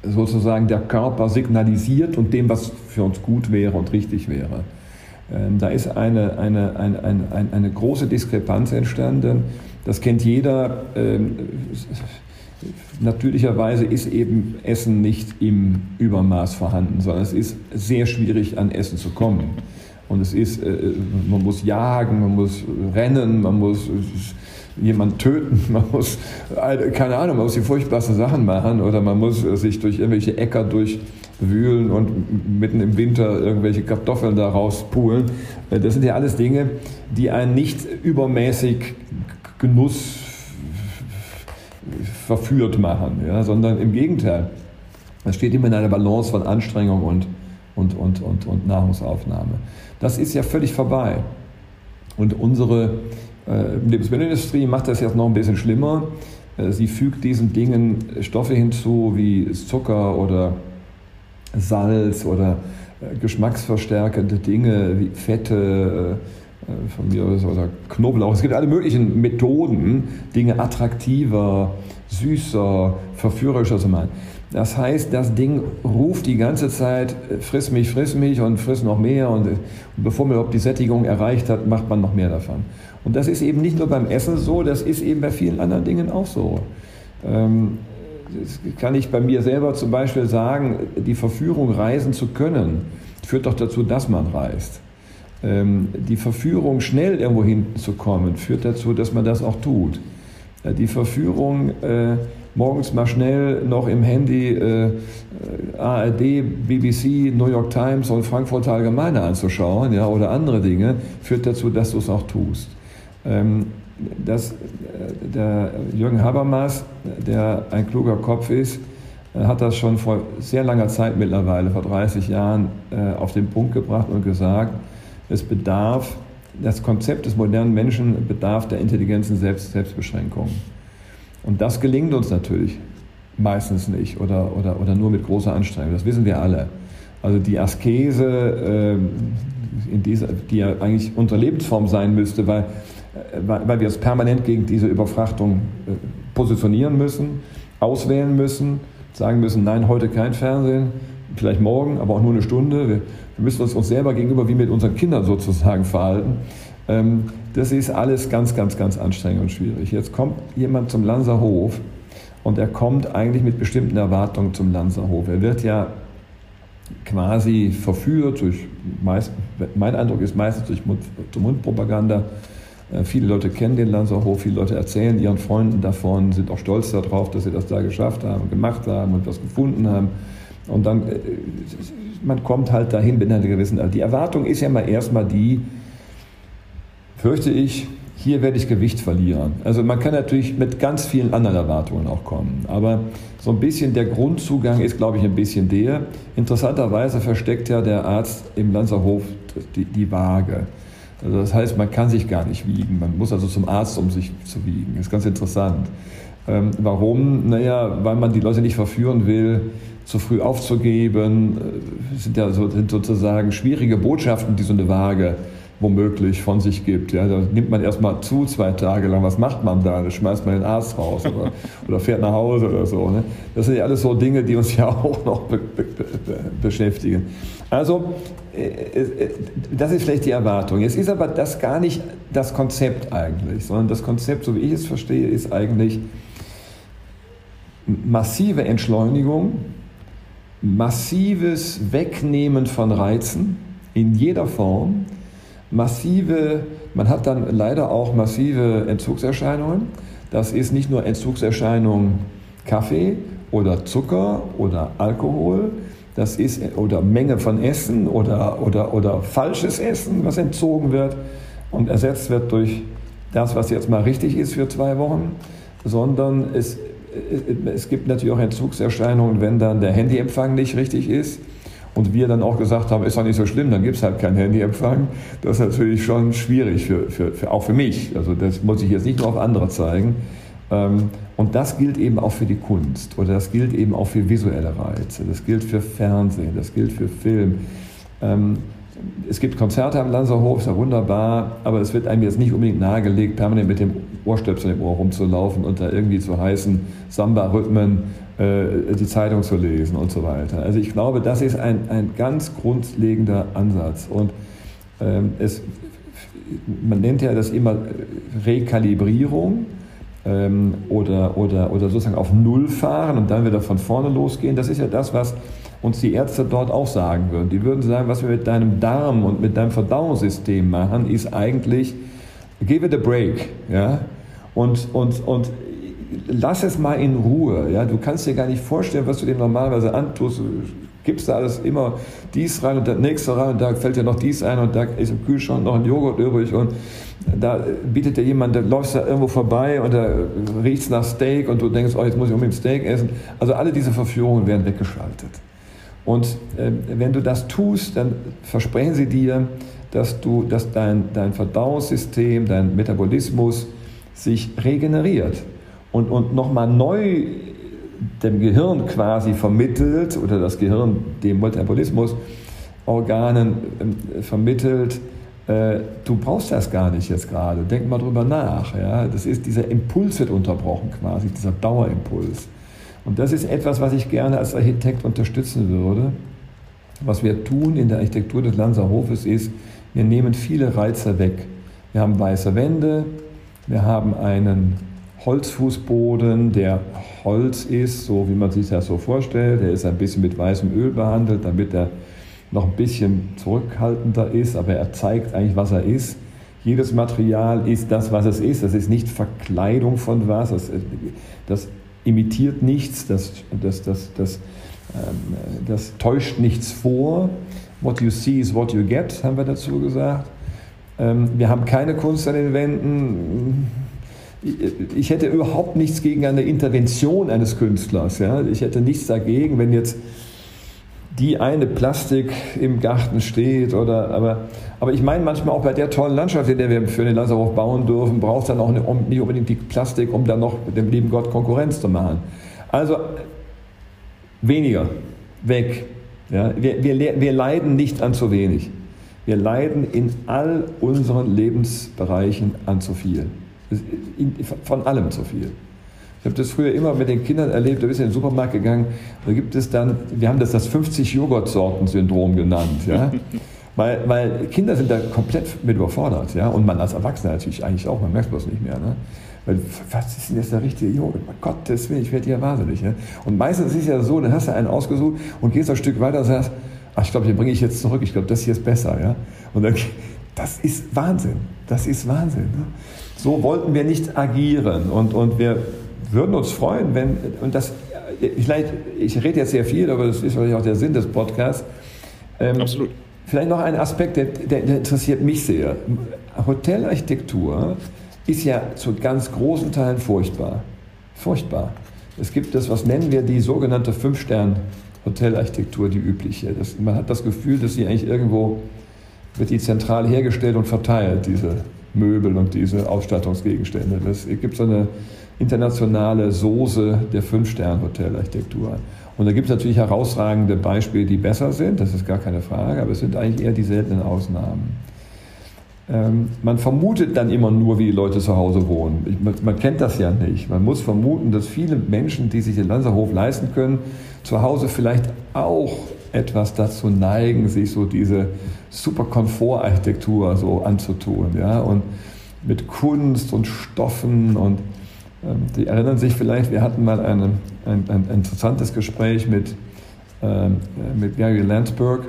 sozusagen der Körper signalisiert und dem, was für uns gut wäre und richtig wäre. Ähm, da ist eine, eine, eine, eine, eine große Diskrepanz entstanden. Das kennt jeder. Ähm, natürlicherweise ist eben Essen nicht im Übermaß vorhanden, sondern es ist sehr schwierig an Essen zu kommen. Und es ist, äh, man muss jagen, man muss rennen, man muss jemanden töten, [LAUGHS] man muss, keine Ahnung, man muss die furchtbarsten Sachen machen oder man muss sich durch irgendwelche Äcker durchwühlen und mitten im Winter irgendwelche Kartoffeln da rauspulen. Äh, das sind ja alles Dinge, die einen nicht übermäßig Genuss verführt machen, ja, sondern im Gegenteil. Es steht immer in einer Balance von Anstrengung und, und, und, und, und Nahrungsaufnahme. Das ist ja völlig vorbei. Und unsere äh, Lebensmittelindustrie macht das jetzt noch ein bisschen schlimmer. Äh, sie fügt diesen Dingen Stoffe hinzu wie Zucker oder Salz oder äh, geschmacksverstärkende Dinge wie Fette, von mir aus oder Knoblauch. Es gibt alle möglichen Methoden, Dinge attraktiver, süßer, verführerischer zu machen. Das heißt, das Ding ruft die ganze Zeit, friss mich, friss mich und friss noch mehr. Und, bevor man überhaupt die Sättigung erreicht hat, macht man noch mehr davon. Und das ist eben nicht nur beim Essen so, das ist eben bei vielen anderen Dingen auch so. Ähm, das kann ich bei mir selber zum Beispiel sagen, die Verführung, reisen zu können, führt doch dazu, dass man reist. Ähm, die Verführung, schnell irgendwo hinzukommen, führt dazu, dass man das auch tut. Äh, die Verführung, äh, morgens mal schnell noch im Handy äh, ARD, BBC, New York Times und Frankfurter Allgemeine anzuschauen ja, oder andere Dinge, führt dazu, dass du es auch tust. Ähm, dass der Jürgen Habermas, der ein kluger Kopf ist, hat das schon vor sehr langer Zeit mittlerweile, vor 30 Jahren, auf den Punkt gebracht und gesagt, es bedarf, das Konzept des modernen Menschen bedarf der intelligenten Selbst Selbstbeschränkung. Und das gelingt uns natürlich meistens nicht oder, oder, oder nur mit großer Anstrengung. Das wissen wir alle. Also die Askese, äh, dieser, die ja eigentlich unsere Lebensform sein müsste, weil, äh, weil wir uns permanent gegen diese Überfrachtung äh, positionieren müssen, auswählen müssen, sagen müssen, nein, heute kein Fernsehen, vielleicht morgen, aber auch nur eine Stunde. Wir, wir müssen uns uns selber gegenüber wie mit unseren Kindern sozusagen verhalten. Ähm, das ist alles ganz, ganz, ganz anstrengend und schwierig. Jetzt kommt jemand zum Lanzerhof und er kommt eigentlich mit bestimmten Erwartungen zum Lanzerhof. Er wird ja quasi verführt durch, meist, mein Eindruck ist meistens durch Mund-zu-Mund-Propaganda. Äh, viele Leute kennen den Lanzerhof, viele Leute erzählen ihren Freunden davon, sind auch stolz darauf, dass sie das da geschafft haben, gemacht haben und was gefunden haben. Und dann, äh, man kommt halt dahin mit einer gewissen, die Erwartung ist ja mal erstmal die, fürchte ich, hier werde ich Gewicht verlieren. Also man kann natürlich mit ganz vielen anderen Erwartungen auch kommen. Aber so ein bisschen der Grundzugang ist, glaube ich, ein bisschen der. Interessanterweise versteckt ja der Arzt im Lanzerhof die, die Waage. Also das heißt, man kann sich gar nicht wiegen. Man muss also zum Arzt, um sich zu wiegen. Das ist ganz interessant. Ähm, warum? Naja, weil man die Leute nicht verführen will, zu früh aufzugeben. Das äh, sind ja so, sind sozusagen schwierige Botschaften, die so eine Waage womöglich von sich gibt. Ja, da nimmt man erstmal zu, zwei Tage lang, was macht man da? Da schmeißt man den Arzt raus oder, [LAUGHS] oder fährt nach Hause oder so. Ne? Das sind ja alles so Dinge, die uns ja [LAUGHS] auch noch be be be beschäftigen. Also, äh, äh, das ist vielleicht die Erwartung. Jetzt ist aber das gar nicht das Konzept eigentlich, sondern das Konzept, so wie ich es verstehe, ist eigentlich massive Entschleunigung, massives Wegnehmen von Reizen in jeder Form, massive, man hat dann leider auch massive Entzugserscheinungen. Das ist nicht nur Entzugserscheinung Kaffee oder Zucker oder Alkohol, das ist oder Menge von Essen oder, oder, oder falsches Essen, was entzogen wird und ersetzt wird durch das, was jetzt mal richtig ist für zwei Wochen, sondern es es gibt natürlich auch Entzugserscheinungen, wenn dann der Handyempfang nicht richtig ist. Und wir dann auch gesagt haben, ist doch nicht so schlimm, dann gibt es halt keinen Handyempfang. Das ist natürlich schon schwierig, für, für, für, auch für mich. Also das muss ich jetzt nicht nur auf andere zeigen. Ähm, und das gilt eben auch für die Kunst oder das gilt eben auch für visuelle Reize, das gilt für Fernsehen, das gilt für Film. Ähm, es gibt Konzerte am Lanzerhof, ist ja wunderbar, aber es wird einem jetzt nicht unbedingt nahegelegt, permanent mit dem Ohrstöpsel im Ohr rumzulaufen und da irgendwie zu heißen Samba-Rhythmen die Zeitung zu lesen und so weiter. Also ich glaube, das ist ein, ein ganz grundlegender Ansatz. Und ähm, es, man nennt ja das immer Rekalibrierung. ähm, oder, oder, oder sozusagen auf Null fahren und dann wieder von vorne losgehen. Das ist ja das, was uns die Ärzte dort auch sagen würden. Die würden sagen, was wir mit deinem Darm und mit deinem Verdauungssystem machen, ist eigentlich, give it a break. Ja? Und, und, und lass es mal in Ruhe. Ja? Du kannst dir gar nicht vorstellen, was du dir normalerweise antust. Du gibst da alles immer dies rein und das nächste rein und da fällt dir noch dies ein und da ist im Kühlschrank noch ein Joghurt übrig und da bietet dir jemand, da läufst da irgendwo vorbei und da riecht es nach Steak und du denkst, oh, jetzt muss ich unbedingt Steak essen. Also alle diese Verführungen werden weggeschaltet. Und äh, wenn du das tust, dann versprechen sie dir, dass, du, dass dein, dein Verdauungssystem, dein Metabolismus sich regeneriert und, und nochmal neu dem Gehirn quasi vermittelt oder das Gehirn dem Metabolismusorganen äh, vermittelt, äh, du brauchst das gar nicht jetzt gerade, denk mal drüber nach. Ja? Das ist, dieser Impuls wird unterbrochen quasi, dieser Dauerimpuls. Und das ist etwas, was ich gerne als Architekt unterstützen würde. Was wir tun in der Architektur des Lanzerhofes ist, wir nehmen viele Reize weg. Wir haben weiße Wände, wir haben einen Holzfußboden, der Holz ist, so wie man sich das so vorstellt. Der ist ein bisschen mit weißem Öl behandelt, damit er noch ein bisschen zurückhaltender ist, aber er zeigt eigentlich, was er ist. Jedes Material ist das, was es ist. Das ist nicht Verkleidung von was. Das, das imitiert nichts. Das, das, das, das, ähm, das täuscht nichts vor. What you see is what you get, haben wir dazu gesagt. Ähm, wir haben keine Kunst an den Wänden. Ich hätte überhaupt nichts gegen eine Intervention eines Künstlers. Ja? Ich hätte nichts dagegen, wenn jetzt die eine Plastik im Garten steht. Oder, aber, aber ich meine manchmal auch bei der tollen Landschaft, in der wir für den Lanzerhof bauen dürfen, braucht es dann auch nicht unbedingt die Plastik, um dann noch dem lieben Gott Konkurrenz zu machen. Also weniger, weg. Ja, wir, wir, wir leiden nicht an zu wenig. Wir leiden in all unseren Lebensbereichen an zu viel. Von allem zu viel. Ich habe das früher immer mit den Kindern erlebt, da bist du in den Supermarkt gegangen, da gibt es dann, wir haben das das 50 Joghurt-Sorten-Syndrom genannt. Ja? [LAUGHS] weil, weil Kinder sind da komplett mit überfordert. Ja? Und man als Erwachsener natürlich eigentlich auch, man merkt es bloß nicht mehr. Ne? Weil, was ist denn jetzt der richtige Joghurt? Mein Gott, das will ich werde ja wahnsinnig. Ne? Und meistens ist es ja so, dann hast du einen ausgesucht und gehst ein Stück weiter und sagst, ach, ich glaube, den bringe ich jetzt zurück, ich glaube, das hier ist besser. Ja? Und dann, das ist Wahnsinn. Das ist Wahnsinn. Ne? So wollten wir nicht agieren. Und, und wir würden uns freuen, wenn, und das, vielleicht, ich rede jetzt sehr viel, aber das ist wahrscheinlich auch der Sinn des Podcasts. Ähm, Absolut. Vielleicht noch ein Aspekt, der, der, der interessiert mich sehr. Hotelarchitektur ist ja zu ganz großen Teilen furchtbar. Furchtbar. Es gibt das, was nennen wir die sogenannte Fünf-Stern-Hotelarchitektur, die übliche. Das, man hat das Gefühl, dass sie eigentlich irgendwo wird die zentral hergestellt und verteilt, diese Möbel und diese Ausstattungsgegenstände. Es gibt so eine internationale Soße der Fünf-Sterne-Hotelarchitektur. Und da gibt es natürlich herausragende Beispiele, die besser sind, das ist gar keine Frage, aber es sind eigentlich eher die seltenen Ausnahmen. Ähm, man vermutet dann immer nur, wie die Leute zu Hause wohnen. Ich, man, man, kennt das ja nicht. Man muss vermuten, dass viele Menschen, die sich den Lanzerhof leisten können, zu Hause vielleicht auch etwas dazu neigen, sich so diese super Komfortarchitektur so anzutun. Ja? Und mit Kunst und Stoffen und ähm, Sie erinnern sich vielleicht, wir hatten mal eine, ein, ein, interessantes Gespräch mit, ähm, mit Gary Landsberg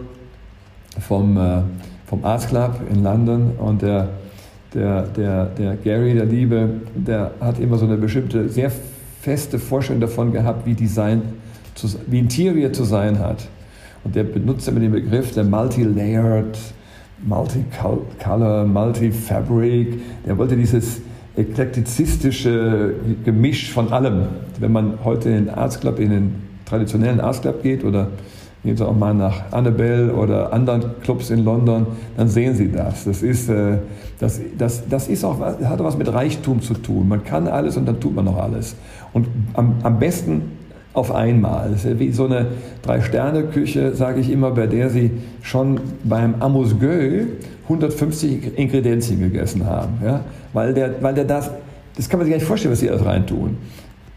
vom, äh, vom Arts Club in London und der, der, der, der Gary, der Liebe, der hat immer so eine bestimmte, sehr feste Vorstellung davon gehabt, wie Design, zu, wie Interior zu sein hat. Und der benutzt immer den Begriff der Multi-Layered, Multicolor, Multi-Fabric. Der wollte dieses eklektizistische Gemisch von allem. Wenn man heute in den Arts Club, in den traditionellen Arts Club geht oder gehen Sie auch mal nach Annabelle oder anderen Clubs in London, dann sehen Sie das. Das ist, äh, das, das, das ist auch, hat was mit Reichtum zu tun. Man kann alles und dann tut man noch alles. Und am, am besten auf einmal. Das ist wie so eine Drei-Sterne-Küche, sage ich immer, bei der Sie schon beim Amos Gueux 150 Ingredienzien gegessen haben. Ja? Weil, der, weil der das, das kann man sich gar nicht vorstellen, was Sie alles reintun.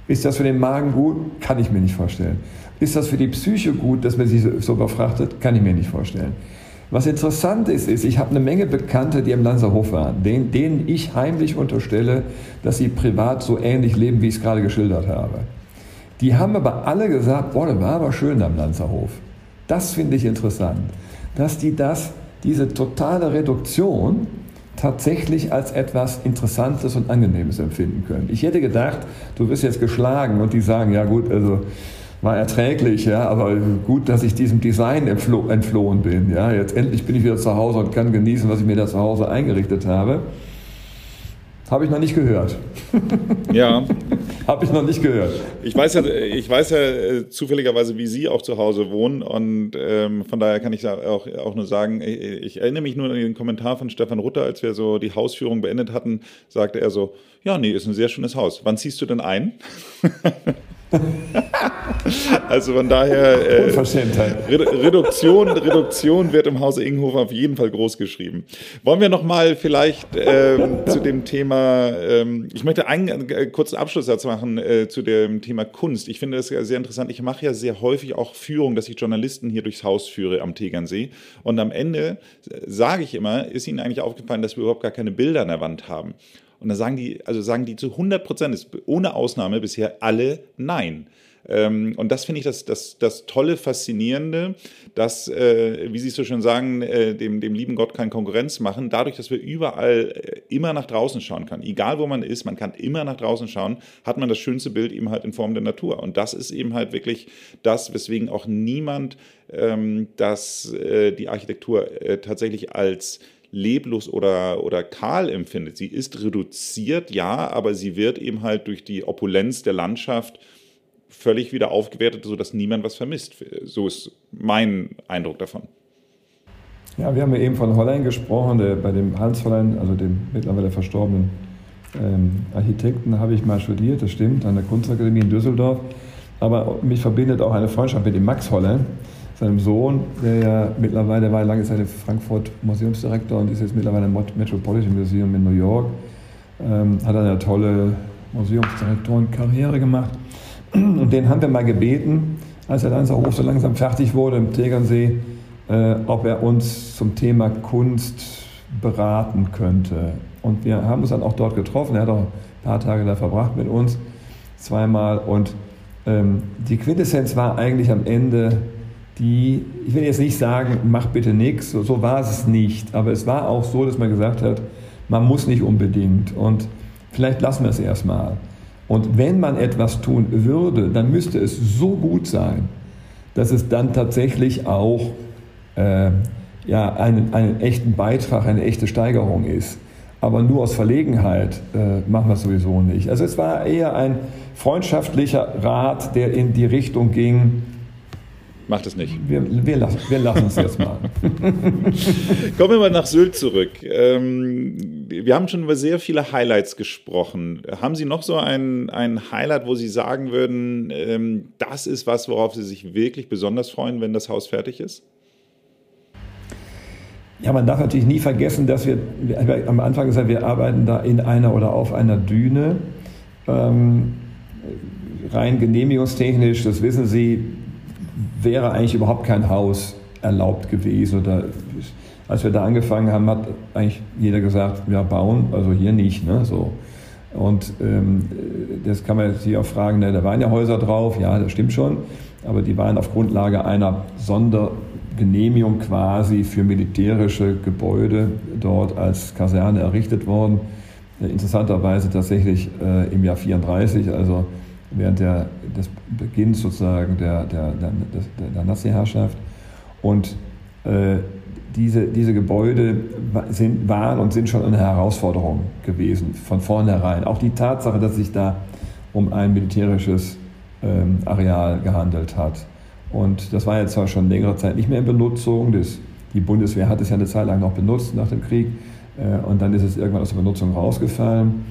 Ist das für den Magen gut? Kann ich mir nicht vorstellen. Ist das für die Psyche gut, dass man sich so, so überfrachtet? Kann ich mir nicht vorstellen. Was interessant ist, ist, ich habe eine Menge Bekannte, die im Lanzerhof waren, denen, denen ich heimlich unterstelle, dass sie privat so ähnlich leben, wie ich es gerade geschildert habe. Die haben aber alle gesagt, boah, das war aber schön am Lanzerhof. Das finde ich interessant, dass die das, diese totale Reduktion tatsächlich als etwas Interessantes und Angenehmes empfinden können. Ich hätte gedacht, du wirst jetzt geschlagen und die sagen, ja gut, also war erträglich, ja, aber gut, dass ich diesem Design entflo entflohen bin. Ja. Jetzt endlich bin ich wieder zu Hause und kann genießen, was ich mir da zu Hause eingerichtet habe. Habe ich noch nicht gehört. [LAUGHS] Ja. Habe ich noch nicht gehört. Ich weiß ja, ich weiß ja äh, zufälligerweise, wie Sie auch zu Hause wohnen und ähm, von daher kann ich da auch, auch nur sagen, ich, ich, erinnere mich nur an den Kommentar von Stefan Rutter, als wir so die Hausführung beendet hatten, sagte er so, ja, nee, ist ein sehr schönes Haus. Wann ziehst du denn ein? [LAUGHS] also von daher äh, Reduktion, Reduktion wird im Hause Ingenhofer auf jeden Fall groß geschrieben. Wollen wir noch mal vielleicht ähm, zu dem Thema, ähm, ich möchte einen äh, kurzen Abschlusssatz machen äh, zu dem Thema Kunst. Ich finde das sehr interessant. Ich mache ja sehr häufig auch Führung, dass ich Journalisten hier durchs Haus führe am Tegernsee. Und am Ende äh, sage ich immer, ist Ihnen eigentlich aufgefallen, dass wir überhaupt gar keine Bilder an der Wand haben? Und da sagen die, also sagen die zu 100 Prozent, ohne Ausnahme bisher alle Nein. Ähm, und das finde ich das, das, das tolle, faszinierende, dass, äh, wie Sie so schön sagen, äh, dem, dem lieben Gott keine Konkurrenz machen, dadurch, dass wir überall äh, immer nach draußen schauen können. Egal wo man ist, man kann immer nach draußen schauen, hat man das schönste Bild eben halt in Form der Natur. Und das ist eben halt wirklich das, weswegen auch niemand ähm, das, äh, die Architektur äh, tatsächlich als leblos oder, oder kahl empfindet. Sie ist reduziert, ja, aber sie wird eben halt durch die Opulenz der Landschaft völlig wieder aufgewertet, sodass niemand was vermisst. So ist mein Eindruck davon. Ja, wir haben ja eben von Hollein gesprochen, der, bei dem Hans Hollein, also dem mittlerweile verstorbenen ähm, Architekten, habe ich mal studiert, das stimmt, an der Kunstakademie in Düsseldorf. Aber mich verbindet auch eine Freundschaft mit dem Max Hollein seinem Sohn, der ja mittlerweile war lange Zeit Frankfurt Museumsdirektor und ist jetzt mittlerweile im Metropolitan Museum in New York. Ähm, hat eine tolle Museumsdirektorenkarriere gemacht. [CLEARS THROAT] Und den haben wir mal gebeten, als der Lanzerhof so langsam fertig wurde im Tegernsee, äh, ob er uns zum Thema Kunst beraten könnte. Und wir haben uns dann auch dort getroffen. Er hat auch ein paar Tage da verbracht mit uns, zweimal. Und ähm, die Quintessenz war eigentlich am Ende, die, ich will jetzt nicht sagen, mach bitte nichts, so, so war es nicht, aber es war auch so, dass man gesagt hat, man muss nicht unbedingt und vielleicht lassen wir es erstmal. Und wenn man etwas tun würde, dann müsste es so gut sein, dass es dann tatsächlich auch äh, ja, einen, einen echten Beitrag, eine echte Steigerung ist. Aber nur aus Verlegenheit äh, machen wir es sowieso nicht. Also es war eher ein freundschaftlicher Rat, der in die Richtung ging, Macht es nicht. Wir, wir, lassen, wir lassen es jetzt mal. [LAUGHS] Kommen wir mal nach Sylt zurück. Ähm, wir haben schon über sehr viele Highlights gesprochen. Haben Sie noch so ein, ein Highlight, wo Sie sagen würden, ähm, das ist was, worauf Sie sich wirklich besonders freuen, wenn das Haus fertig ist? Ja, man darf natürlich nie vergessen, dass wir, wir am Anfang gesagt wir arbeiten da in einer oder auf einer Düne. Ähm, rein genehmigungstechnisch, das wissen Sie, wäre eigentlich überhaupt kein Haus erlaubt gewesen. Oder, als wir da angefangen haben, hat eigentlich jeder gesagt, ja, bauen, also hier nicht. Ne? So. Und ähm, das kann man hier auch fragen, ne, da waren ja Häuser drauf, ja, das stimmt schon, aber die waren auf Grundlage einer Sondergenehmigung quasi für militärische Gebäude dort als Kaserne errichtet worden. Interessanterweise tatsächlich äh, im Jahr 34, also während der, des Beginns sozusagen der, der, der, der Nazi-Herrschaft. Und äh, diese, diese Gebäude sind, waren und sind schon eine Herausforderung gewesen, von vornherein. Auch die Tatsache, dass sich da um ein militärisches ähm, Areal gehandelt hat. Und das war jetzt zwar schon längere Zeit nicht mehr in Benutzung. Das, die Bundeswehr hat es ja eine Zeit lang noch benutzt nach dem Krieg. Äh, und dann ist es irgendwann aus der Benutzung rausgefallen.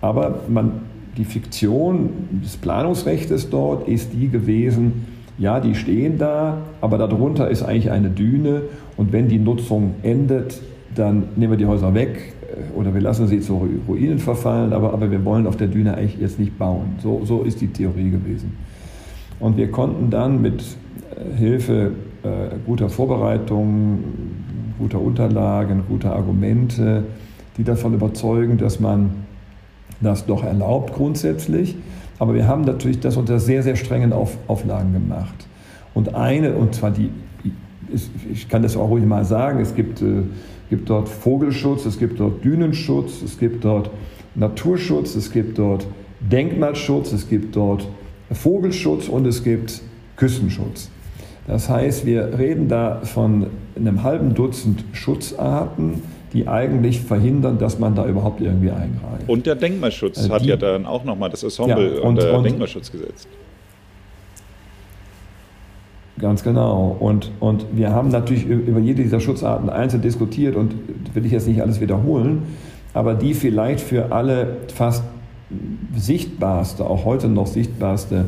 Aber man die Fiktion des Planungsrechts dort ist die gewesen, ja, die stehen da, aber darunter ist eigentlich eine Düne und wenn die Nutzung endet, dann nehmen wir die Häuser weg äh, oder wir lassen sie zu Ruinen verfallen, aber, aber wir wollen auf der Düne eigentlich jetzt nicht bauen. So, so ist die Theorie gewesen. Und wir konnten dann mit äh, Hilfe äh, guter Vorbereitung, guter Unterlagen, guter Argumente, die davon überzeugen, dass man das doch erlaubt grundsätzlich. Aber wir haben natürlich das unter sehr, sehr strengen Auf, Auflagen gemacht. Und eine, und zwar die, ich kann das auch ruhig mal sagen, es gibt, äh, gibt dort Vogelschutz, es gibt dort Dünenschutz, es gibt dort Naturschutz, es gibt dort Denkmalschutz, es gibt dort Vogelschutz und es gibt Küstenschutz. Das heißt, wir reden da von einem halben Dutzend Schutzarten, die eigentlich verhindern, dass man da überhaupt irgendwie eingreift. Und der Denkmalschutz äh, hat ja dann auch nochmal das Ensemble ja, und, unter und, Denkmalschutz gesetzt. Ganz genau. Und, und wir haben natürlich über jede dieser Schutzarten einzeln diskutiert und will ich jetzt nicht alles wiederholen, aber die vielleicht für alle fast sichtbarste, auch heute noch sichtbarste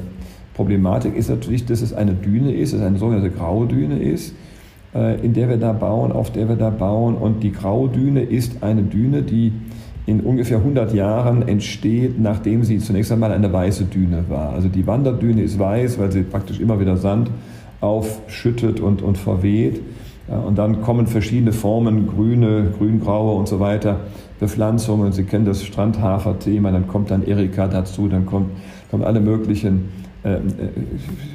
Problematik ist natürlich, dass es eine Düne ist, dass es eine sogenannte graue Düne ist, in der wir da bauen, auf der wir da bauen. Und die graue Düne ist eine Düne, die in ungefähr 100 Jahren entsteht, nachdem sie zunächst einmal eine weiße Düne war. Also die Wanderdüne ist weiß, weil sie praktisch immer wieder Sand aufschüttet und, und verweht. Und dann kommen verschiedene Formen, grüne, grüngraue und so weiter, Bepflanzungen. Sie kennen das Strandhafer-Thema, dann kommt dann Erika dazu, dann kommt, kommen alle möglichen äh, äh,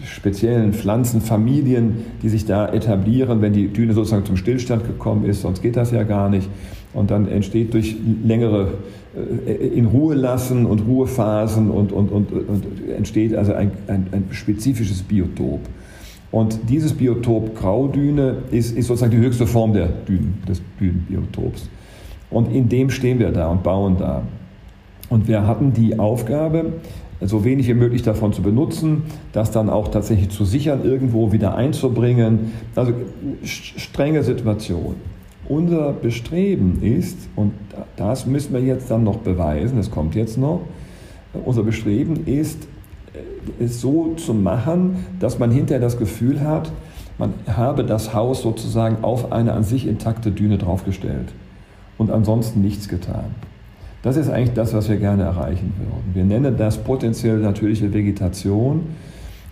speziellen Pflanzenfamilien, die sich da etablieren, wenn die Düne sozusagen zum Stillstand gekommen ist, sonst geht das ja gar nicht. Und dann entsteht durch längere äh, in Ruhe lassen und Ruhephasen und, und, und, und entsteht also ein, ein, ein spezifisches Biotop. Und dieses Biotop Graudüne ist, ist sozusagen die höchste Form der Dünen, des Dünenbiotops. Und in dem stehen wir da und bauen da. Und wir hatten die Aufgabe, so wenig wie möglich davon zu benutzen, das dann auch tatsächlich zu sichern, irgendwo wieder einzubringen. Also strenge Situation. Unser Bestreben ist, und das müssen wir jetzt dann noch beweisen, das kommt jetzt noch, unser Bestreben ist, es so zu machen, dass man hinterher das Gefühl hat, man habe das Haus sozusagen auf eine an sich intakte Düne draufgestellt und ansonsten nichts getan. Das ist eigentlich das, was wir gerne erreichen würden. Wir nennen das potenziell natürliche Vegetation.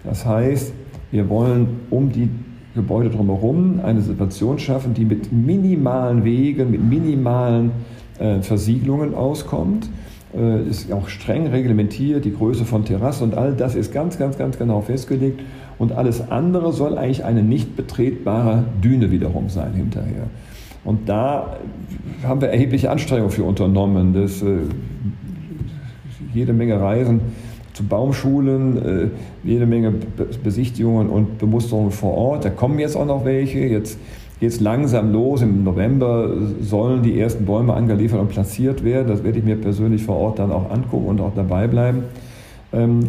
Das heißt, wir wollen um die Gebäude drumherum eine Situation schaffen, die mit minimalen Wegen, mit minimalen äh, Versiegelungen auskommt äh, ist auch streng reglementiert, die Größe von Terrasse und all das ist ganz, ganz, ganz genau festgelegt. Und alles andere soll eigentlich eine nicht betretbare Düne wiederum sein hinterher. Und da haben wir erhebliche Anstrengungen für unternommen. Das, äh, jede Menge Reisen zu Baumschulen, äh, jede Menge Besichtigungen und Bemusterungen vor Ort. Da kommen jetzt auch noch welche. Jetzt geht es langsam los. Im November sollen die ersten Bäume angeliefert und platziert werden. Das werde ich mir persönlich vor Ort dann auch angucken und auch dabei bleiben. Ähm,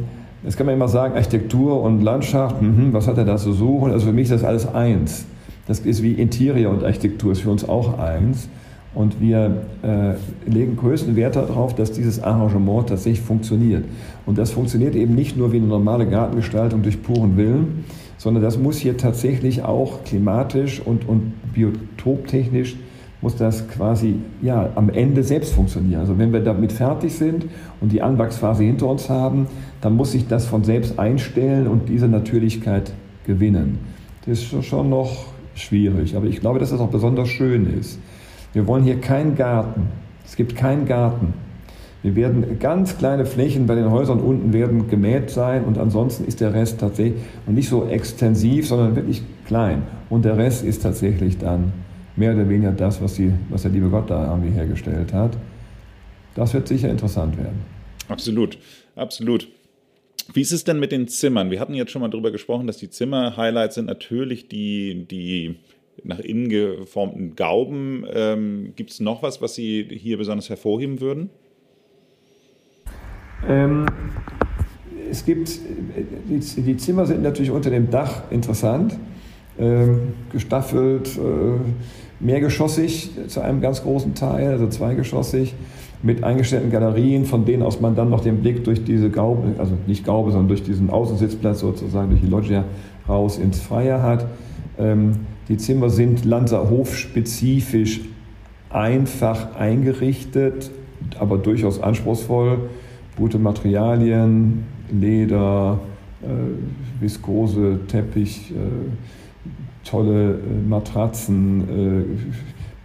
jetzt kann man immer sagen, Architektur und Landschaft, mh, was hat er da zu suchen? Also für mich ist das alles eins. Das ist wie Interior und Architektur, ist für uns auch eins. Und wir äh, legen größten Wert darauf, dass dieses Arrangement tatsächlich funktioniert. Und das funktioniert eben nicht nur wie eine normale Gartengestaltung durch puren Willen, sondern das muss hier tatsächlich auch klimatisch und, und biotoptechnisch muss das quasi ja, am Ende selbst funktionieren. Also wenn wir damit fertig sind und die Anwachsphase hinter uns haben, dann muss sich das von selbst einstellen und diese Natürlichkeit gewinnen. Das ist schon noch schwierig, aber ich glaube, dass das auch besonders schön ist. Wir wollen hier keinen Garten. Es gibt keinen Garten. Wir werden ganz kleine Flächen bei den Häusern unten werden gemäht sein und ansonsten ist der Rest tatsächlich und nicht so extensiv, sondern wirklich klein. Und der Rest ist tatsächlich dann mehr oder weniger das, was, die, was der liebe Gott da irgendwie hergestellt hat. Das wird sicher interessant werden. Absolut, absolut. Wie ist es denn mit den Zimmern? Wir hatten jetzt schon mal darüber gesprochen, dass die Zimmer-Highlights sind natürlich die, die nach innen geformten Gauben. Ähm, Gibt es noch was, was Sie hier besonders hervorheben würden? Ähm, es gibt, die, die, Zimmer sind natürlich unter dem Dach interessant, ähm, gestaffelt, äh, mehrgeschossig zu einem ganz großen Teil, also zweigeschossig, mit eingestellten Galerien, von denen aus man dann noch den Blick durch diese Gaube, also nicht Gaube, sondern durch diesen Außensitzplatz sozusagen, durch die Loggia raus ins Freie hat. Ähm, die Zimmer sind Lanzerhof spezifisch einfach eingerichtet, aber durchaus anspruchsvoll gute Materialien, Leder, äh, Viskose, Teppich, äh, tolle äh, Matratzen,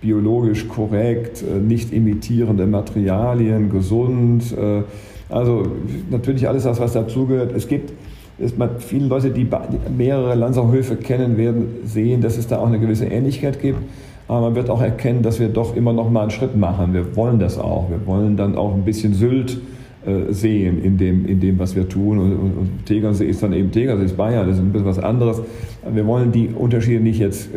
biologisch korrekt, äh, nicht imitierende Materialien, gesund. Äh, also natürlich alles das, was dazugehört. Es gibt es, viele Leute, die mehrere Lanzerhöfe kennen, werden sehen, dass es da auch eine gewisse Ähnlichkeit gibt. Aber man wird auch erkennen, dass wir doch immer noch mal einen Schritt machen. Wir wollen das auch. Wir wollen dann auch ein bisschen Sylt äh, sehen in dem, in dem, was wir tun. Und, und, und Tegernsee ist dann eben Tegernsee, ist Bayern, das ist ein bisschen was anderes. Wir wollen die Unterschiede nicht jetzt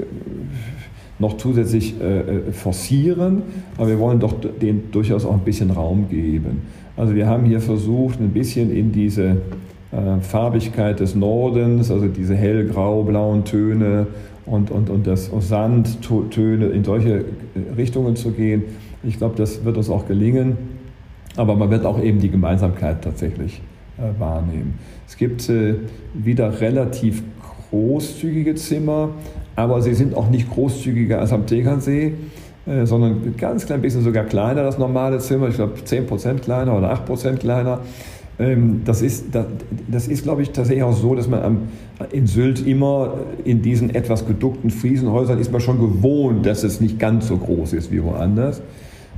noch zusätzlich äh, äh, forcieren, aber wir wollen doch denen durchaus auch ein bisschen Raum geben. Also wir haben hier versucht, ein bisschen in diese äh, Farbigkeit des Nordens, also diese hellgrau-blauen Töne und, und, und das Sandtöne in solche Richtungen zu gehen. Ich glaube, das wird uns auch gelingen, aber man wird auch eben die Gemeinsamkeit tatsächlich äh, wahrnehmen. Es gibt äh, wieder relativ großzügige Zimmer, aber sie sind auch nicht großzügiger als am Tegernsee, äh, sondern ganz klein bisschen sogar kleiner, das normale Zimmer, ich glaube 10% kleiner oder 8% kleiner. Ähm, das ist, das ist, glaube ich, tatsächlich auch so, dass man am, in Sylt immer in diesen etwas geduckten Friesenhäusern ist man schon gewohnt, dass es nicht ganz so groß ist wie woanders.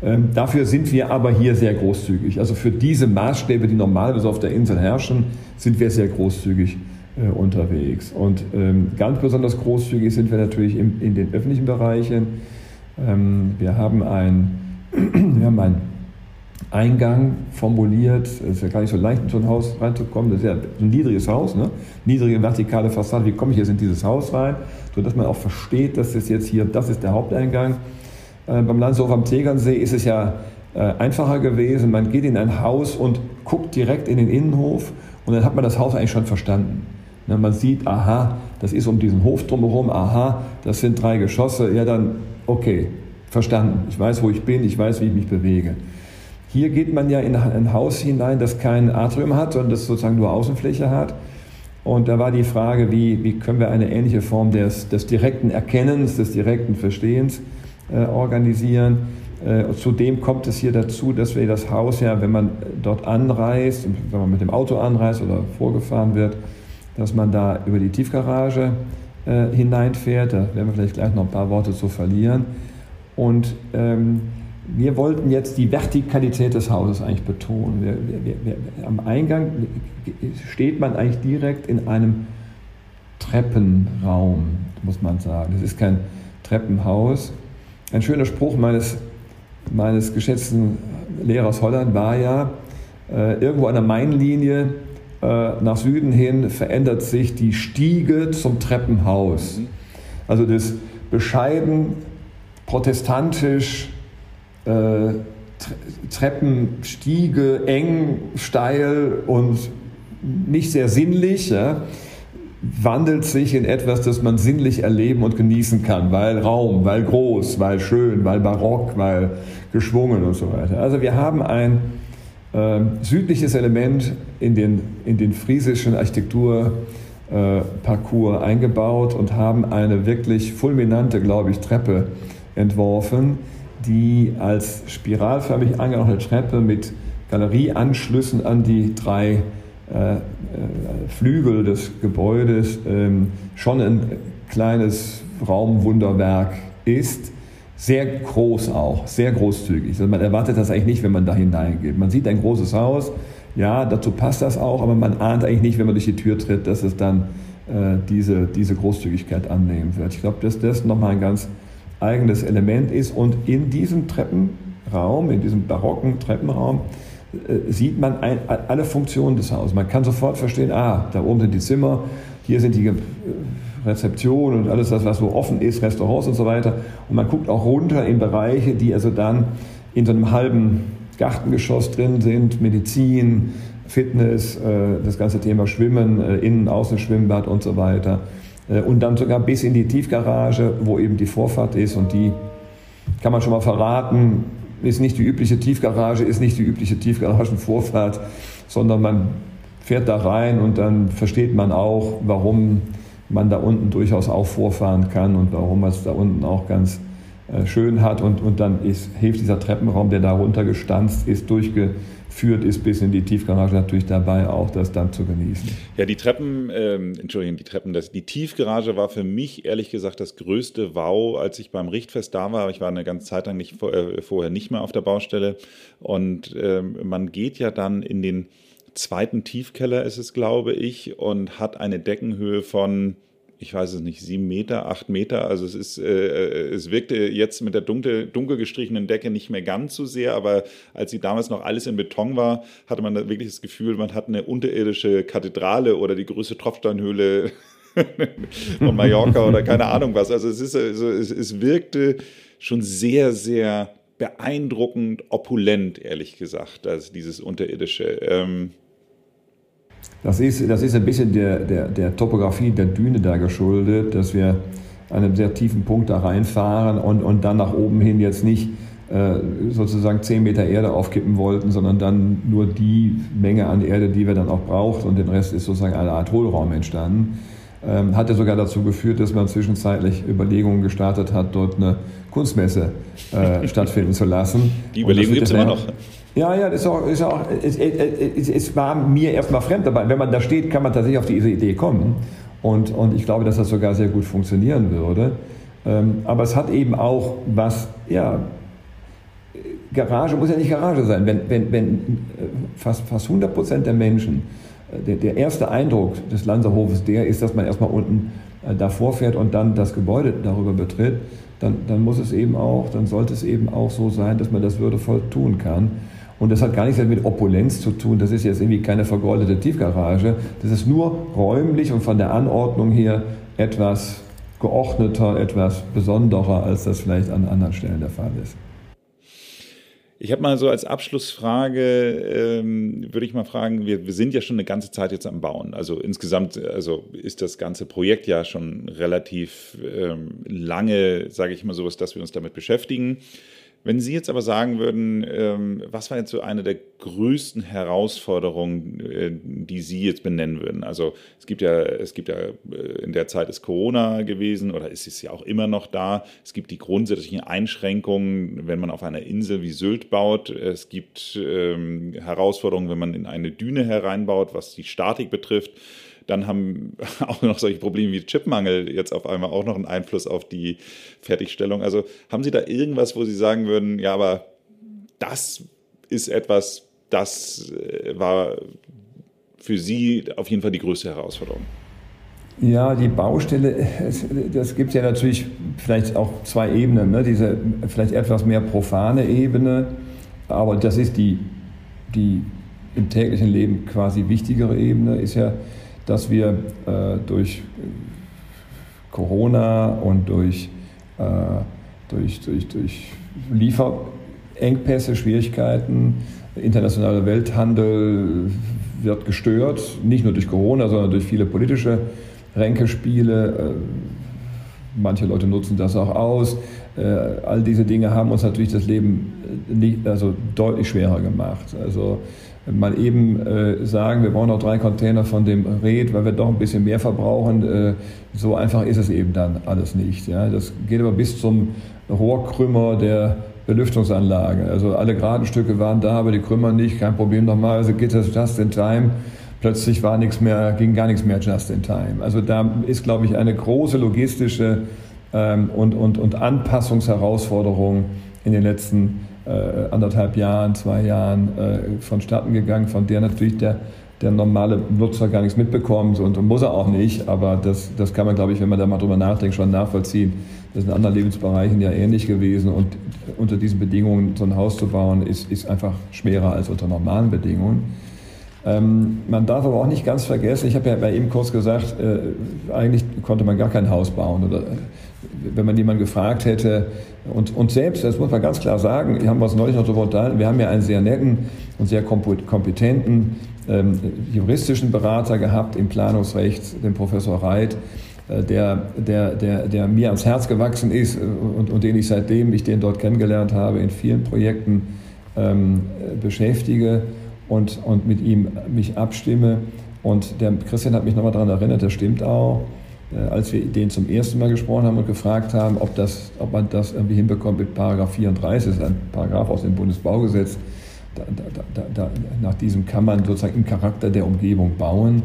Ähm, dafür sind wir aber hier sehr großzügig. Also für diese Maßstäbe, die normalerweise auf der Insel herrschen, sind wir sehr großzügig äh, unterwegs. Und ähm, ganz besonders großzügig sind wir natürlich im, in den öffentlichen Bereichen. Ähm, wir haben ein, [CLEARS THROAT] wir haben ein Eingang formuliert. Es ist ja gar nicht so leicht, in so ein Haus reinzukommen. Das ist ja ein niedriges Haus, ne? niedrige vertikale Fassade. Wie komme ich jetzt in dieses Haus rein? Sodass man auch versteht, dass das jetzt hier, das ist der Haupteingang. Äh, beim Landshof am Tegernsee ist es ja äh, einfacher gewesen. Man geht in ein Haus und guckt direkt in den Innenhof und dann hat man das Haus eigentlich schon verstanden. Ne, man sieht, aha, das ist um diesen Hof drumherum, aha, das sind drei Geschosse. Ja, dann, okay, verstanden. Ich weiß, wo ich bin, ich weiß, wie ich mich bewege. Hier geht man ja in ein Haus hinein, das kein Atrium hat, sondern das sozusagen nur Außenfläche hat. Und da war die Frage, wie, wie können wir eine ähnliche Form des, des direkten Erkennens, des direkten Verstehens äh, organisieren. Äh, zudem kommt es hier dazu, dass wir das Haus ja, wenn man dort anreist, wenn man mit dem Auto anreist oder vorgefahren wird, dass man da über die Tiefgarage äh, hineinfährt. Da werden wir vielleicht gleich noch ein paar Worte zu verlieren. Und ähm, wir wollten jetzt die Vertikalität des Hauses eigentlich betonen. Wir, wir, wir, am Eingang steht man eigentlich direkt in einem Treppenraum, muss man sagen. Es ist kein Treppenhaus. Ein schöner Spruch meines, meines geschätzten Lehrers Holland war ja, äh, irgendwo an der Mainlinie nach Süden hin verändert sich die Stiege zum Treppenhaus. Mhm. Also das bescheiden, protestantisch, äh, Treppenstiege, eng, steil und nicht sehr sinnlich, ja, wandelt sich in etwas, das man sinnlich erleben und genießen kann, weil Raum, weil groß, weil schön, weil barock, weil geschwungen und so weiter. Also wir haben ein äh, südliches Element in den, in den friesischen Architekturparcours äh, eingebaut und haben eine wirklich fulminante, glaube ich, Treppe entworfen, die als spiralförmig angehauchte Treppe mit Galerieanschlüssen an die drei äh, äh, Flügel des Gebäudes ähm, schon ein kleines Raumwunderwerk ist. Sehr groß auch, sehr großzügig. Also man erwartet das eigentlich nicht, wenn man da hineingeht. Man sieht ein großes Haus, ja, dazu passt das auch, aber man ahnt eigentlich nicht, wenn man durch die Tür tritt, dass es dann äh, diese, diese Großzügigkeit annehmen wird. Ich glaube, dass das nochmal ein ganz eigenes Element ist. Und in diesem Treppenraum, in diesem barocken Treppenraum, äh, sieht man ein, alle Funktionen des Hauses. Man kann sofort verstehen, ah, da oben sind die Zimmer, hier sind die äh, Rezeptionen und alles das, was so offen ist, Restaurants und so weiter. Und man guckt auch runter in Bereiche, die also dann in so einem halben Gartengeschoss drin sind, Medizin, Fitness, äh, das ganze Thema Schwimmen, Innen-, Außenschwimmbad und so weiter. Und dann sogar bis in die Tiefgarage, wo eben die Vorfahrt ist und die kann man schon mal verraten, ist nicht die übliche Tiefgarage, ist nicht die übliche Tiefgaragenvorfahrt, sondern man fährt da rein und dann versteht man auch, warum man da unten durchaus auch vorfahren kann und warum es da unten auch ganz äh, schön hat und, und dann ist, hilft dieser Treppenraum, der da runtergestanzt ist, durchgeführt ist bis in die Tiefgarage natürlich dabei, auch das dann zu genießen. Ja, die Treppen, ähm, Entschuldigung, die Treppen, das, die Tiefgarage war für mich ehrlich gesagt das größte Wow, als ich beim Richtfest da war. Ich war eine ganze Zeit lang nicht, äh, vorher nicht mehr auf der Baustelle und ähm, man geht ja dann in den zweiten Tiefkeller, ist es glaube ich, und hat eine Deckenhöhe von ich weiß es nicht, sieben Meter, acht Meter. Also es ist, äh, es wirkte jetzt mit der dunkel, dunkel gestrichenen Decke nicht mehr ganz so sehr, aber als sie damals noch alles in Beton war, hatte man wirklich das Gefühl, man hat eine unterirdische Kathedrale oder die größte Tropfsteinhöhle [LAUGHS] von Mallorca oder keine Ahnung was. Also es ist, also es, es wirkte schon sehr, sehr beeindruckend opulent, ehrlich gesagt, also dieses unterirdische. Ähm, das ist, das ist ein bisschen der, der, der Topografie der Düne da geschuldet, dass wir an einem sehr tiefen Punkt da reinfahren und, und dann nach oben hin jetzt nicht äh, sozusagen 10 Meter Erde aufkippen wollten, sondern dann nur die Menge an Erde, die wir dann auch braucht und den Rest ist sozusagen eine Art Hohlraum entstanden. Ähm, hat ja sogar dazu geführt, dass man zwischenzeitlich Überlegungen gestartet hat, dort eine Kunstmesse äh, [LAUGHS] stattfinden zu lassen. Die Überlegungen gibt es immer noch. Ja, ja, ist auch, ist auch es, es, es war mir erstmal fremd, aber wenn man da steht, kann man tatsächlich auf diese Idee kommen. Und, und ich glaube, dass das sogar sehr gut funktionieren würde. Ähm, aber es hat eben auch was, ja, Garage muss ja nicht Garage sein. Wenn, wenn, wenn äh, fast, fast 100 Prozent der Menschen, äh, der, der erste Eindruck des Lanzerhofes der ist, dass man erstmal unten äh, davor fährt und dann das Gebäude darüber betritt, dann, dann muss es eben auch, dann sollte es eben auch so sein, dass man das würdevoll tun kann. Und das hat gar nichts mit Opulenz zu tun. Das ist jetzt irgendwie keine vergoldete Tiefgarage. Das ist nur räumlich und von der Anordnung her etwas geordneter, etwas besonderer, als das vielleicht an anderen Stellen der Fall ist. Ich habe mal so als Abschlussfrage, ähm, würde ich mal fragen, wir, wir, sind ja schon eine ganze Zeit jetzt am Bauen. Also insgesamt also ist das ganze Projekt ja schon relativ ähm, lange, sage ich mal so, dass wir uns damit beschäftigen. Wenn Sie jetzt aber sagen würden, ähm, was war jetzt so eine der größten Herausforderungen, äh, die Sie jetzt benennen würden? Also es gibt ja, es gibt ja äh, in der Zeit ist Corona gewesen oder ist es ja auch immer noch da. Es gibt die grundsätzlichen Einschränkungen, wenn man auf einer Insel wie Sylt baut. Es gibt ähm, Herausforderungen, wenn man in eine Düne hereinbaut, was die Statik betrifft. Dann haben [LAUGHS] auch noch solche Probleme wie Chipmangel jetzt auf einmal auch noch einen Einfluss auf die Fertigstellung. Also haben Sie da irgendwas, wo Sie sagen würden, ja, aber das ist etwas, das äh, war für Sie auf jeden Fall die größte Herausforderung? Ja, die Baustelle, das gibt ja natürlich vielleicht auch zwei Ebenen. Ne? Diese vielleicht etwas mehr profane Ebene, aber das ist die, die im täglichen Leben quasi wichtigere Ebene, ist ja dass wir äh, durch Corona und durch, äh, durch, durch, durch Lieferengpässe, Schwierigkeiten, internationaler Welthandel wird gestört, nicht nur durch Corona, sondern durch viele politische Ränkespiele. Äh, manche Leute nutzen das auch aus. Äh, all diese Dinge haben uns natürlich das Leben äh, nicht, also deutlich schwerer gemacht. Also mal eben äh, sagen, wir brauchen noch drei Container von dem Red, weil wir doch ein bisschen mehr verbrauchen. Äh, so einfach ist es eben dann alles nicht. Ja. Das geht aber bis zum Rohrkrümmer der Belüftungsanlage. Also alle geraden Stücke waren da, aber die Krümmer nicht. Kein Problem nochmal. Also geht das just in time. Plötzlich war nichts mehr, ging gar nichts mehr just in time. Also da ist, glaube ich, eine große logistische ähm, und, und, und Anpassungsherausforderung in den letzten Jahren äh, anderthalb Jahren, zwei Jahren äh, vonstatten gegangen, von der natürlich der, der normale Nutzer gar nichts mitbekommt und, und muss er auch nicht. Aber das, das kann man, glaube ich, wenn man da mal drüber nachdenkt, schon nachvollziehen. Das ist in anderen Lebensbereichen ja ähnlich gewesen. Und unter diesen Bedingungen so ein Haus zu bauen, ist, ist einfach schwerer als unter normalen Bedingungen. Ähm, man darf aber auch nicht ganz vergessen, ich habe ja bei eben kurz gesagt, äh, eigentlich konnte man gar kein Haus bauen. Oder wenn man jemanden gefragt hätte, und, und selbst, das muss man ganz klar sagen, wir haben uns neulich noch darüber unterhalten, wir haben ja einen sehr netten und sehr kompetenten ähm, juristischen Berater gehabt im Planungsrecht, den Professor Reit, äh, der, der, der, der mir ans Herz gewachsen ist äh, und, und den ich seitdem ich den dort kennengelernt habe, in vielen Projekten ähm, beschäftige und, und mit ihm mich abstimme. Und der Christian hat mich nochmal daran erinnert, das stimmt auch als wir den zum ersten Mal gesprochen haben und gefragt haben, ob, das, ob man das irgendwie hinbekommt mit Paragraph 34, das ist ein Paragraph aus dem Bundesbaugesetz, da, da, da, nach diesem kann man sozusagen im Charakter der Umgebung bauen.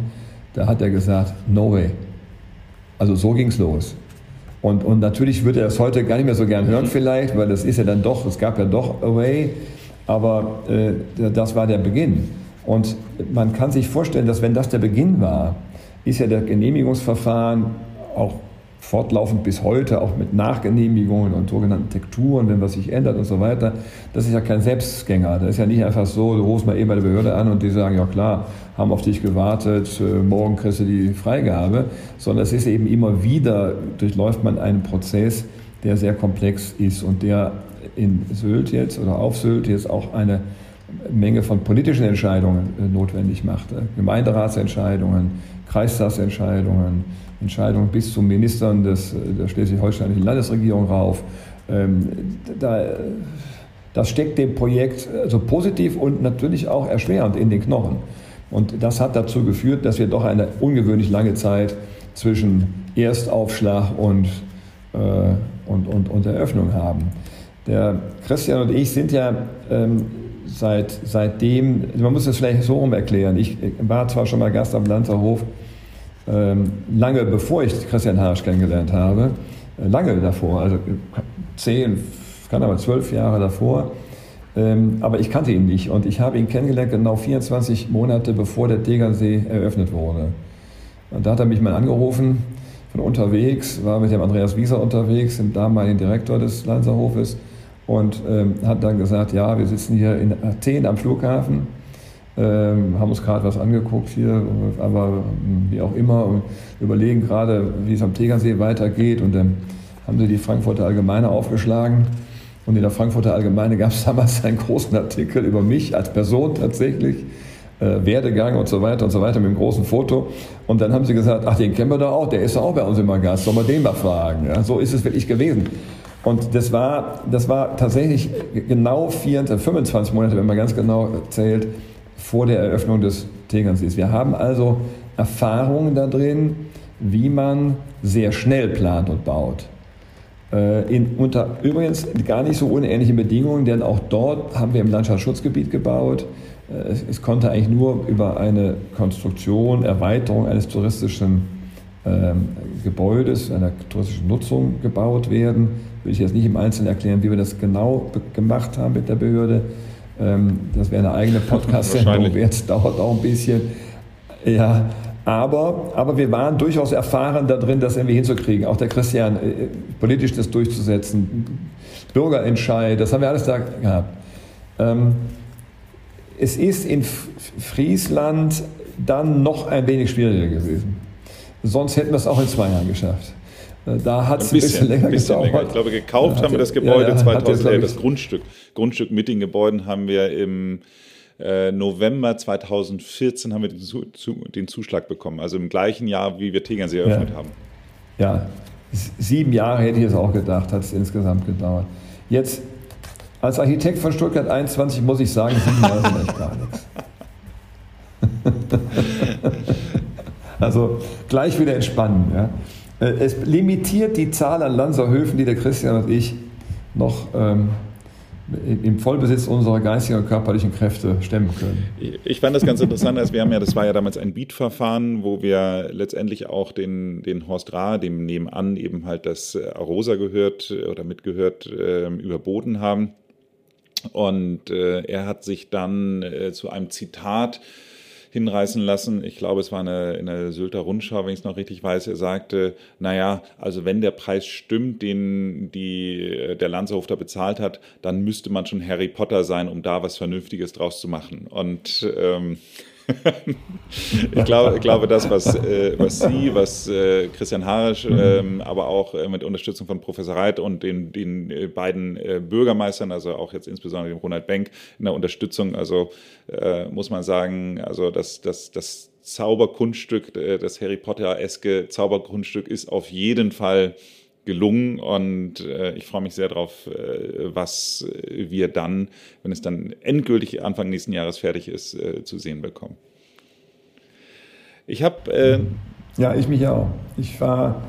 Da hat er gesagt, no way. Also so ging es los. Und, und natürlich würde er es heute gar nicht mehr so gern hören vielleicht, weil das ist ja dann doch, es gab ja doch Away, aber äh, das war der Beginn. Und man kann sich vorstellen, dass wenn das der Beginn war, ist ja der Genehmigungsverfahren auch fortlaufend bis heute, auch mit Nachgenehmigungen und sogenannten Tekturen, wenn was sich ändert und so weiter. Das ist ja kein Selbstgänger. Das ist ja nicht einfach so, du rufst mal eben bei der Behörde an und die sagen, ja klar, haben auf dich gewartet, äh, morgen kriegst du die Freigabe, sondern es ist eben immer wieder, durchläuft man einen Prozess, der sehr komplex ist und der in Sylt jetzt oder auf Sylt jetzt auch eine Menge von politischen Entscheidungen äh, notwendig machte. Gemeinderatsentscheidungen, Kreistagsentscheidungen, Entscheidungen bis zu Ministern des, der schleswig-holsteinischen Landesregierung rauf. Ähm, da, das steckt dem Projekt also positiv und natürlich auch erschwerend in den Knochen. Und das hat dazu geführt, dass wir doch eine ungewöhnlich lange Zeit zwischen Erstaufschlag und, äh, und, und, und Eröffnung haben. Der Christian und ich sind ja ähm, seit, seitdem, man muss es vielleicht so rum erklären, ich war zwar schon mal Gast am Lanzerhof, lange bevor ich Christian Harsch kennengelernt habe, äh, lange davor, also zehn, kann aber zwölf Jahre davor, ähm, aber ich kannte ihn nicht und ich habe ihn kennengelernt genau 24 Monate bevor der Tegernsee eröffnet wurde. Und da hat er mich mal angerufen von unterwegs, war mit dem Andreas Wieser unterwegs, dem damaligen Direktor des Lanzerhofes und ähm, hat dann gesagt, ja, wir sitzen hier in Athen am Flughafen ähm, haben uns gerade was angeguckt hier, aber hm, wie auch immer, und überlegen gerade, wie es am Tegernsee weitergeht. Und dann haben sie die Frankfurter Allgemeine aufgeschlagen. Und in der Frankfurter Allgemeine gab es [LAUGHS] damals einen großen Artikel über mich als Person tatsächlich. Äh, Werdegang und so weiter und so weiter mit einem großen Foto. Und dann haben sie gesagt, ach, den kennen wir doch auch, der ist doch auch bei uns immer Gast, sollen wir den mal fragen. Ja, so ist es wirklich gewesen. Und das war, das war tatsächlich genau 24, 25 Monate, wenn man ganz genau zählt, vor der Eröffnung des Tegernsees. Wir haben also Erfahrungen da drin, wie man sehr schnell plant und baut. Äh, in, unter übrigens gar nicht so unähnlichen Bedingungen, denn auch dort haben wir im Landschaftsschutzgebiet gebaut. Äh, es, es, konnte eigentlich nur über eine Konstruktion, Erweiterung eines touristischen ähm, Gebäudes, einer touristischen Nutzung gebaut werden. Will ich jetzt nicht im Einzelnen erklären, wie wir das genau gemacht haben mit der Behörde. Ähm, das wäre eine eigene Podcast-Sendung wert, [LAUGHS] dauert auch ein bisschen. Ja, aber, aber wir waren durchaus erfahren darin, das irgendwie hinzukriegen. Auch der Christian, äh, politisch das durchzusetzen, Bürgerentscheid, das haben wir alles da gehabt. Ähm, es ist in Friesland dann noch ein wenig schwieriger gewesen. Sonst hätten wir es auch in zwei Jahren geschafft. Äh, da hat es ein, bisschen, länger ein bisschen gedauert. Länger. Ich glaube, gekauft ja, haben wir das Gebäude ja, ja, 2011, das Grundstück. Grundstück mit den Gebäuden haben wir im äh, November 2014 haben wir den, zu, den, Zuschlag bekommen. Also im gleichen Jahr, wie wir Tegernsee eröffnet haben. Ja, sieben Jahre hätte ich es auch gedacht, hat es insgesamt gedauert. Jetzt, als Architekt von Stuttgart 21 muss ich sagen, sieben Jahre sind echt gar nichts. [LAUGHS] also gleich wieder entspannen. Ja. Äh, es limitiert die Zahl an Lanzerhöfen, die der Christian und ich noch ähm, im Vollbesitz unserer geistigen und körperlichen Kräfte stemmen können. Ich fand das ganz interessant, als wir haben ja, das war ja damals ein Beat-Verfahren, wo wir letztendlich auch den, den Horst Rahr, dem nebenan eben halt das Arosa gehört oder mitgehört, äh, überboten haben. Und äh, er hat sich dann äh, zu einem Zitat hinreißen lassen. Ich glaube, es war eine, in der Sylter Rundschau, wenn ich es noch richtig weiß. Er sagte, naja, also wenn der Preis stimmt, den die, der Lanzerhof da bezahlt hat, dann müsste man schon Harry Potter sein, um da was Vernünftiges draus zu machen. Und ähm, [LAUGHS] ich, glaube, ich glaube, das, was, äh, was Sie, was äh, Christian Harisch, mhm. ähm, aber auch äh, mit Unterstützung von Professor Reit und den, den äh, beiden äh, Bürgermeistern, also auch jetzt insbesondere dem Ronald Benk in der Unterstützung, also äh, muss man sagen, also das, das, das Zauberkunststück, das Harry Potter-eske Zauberkunststück ist auf jeden Fall gelungen und äh, ich freue mich sehr darauf, äh, was wir dann, wenn es dann endgültig Anfang nächsten Jahres fertig ist, äh, zu sehen bekommen. Ich habe äh, Ja, ich mich auch. Ich fahre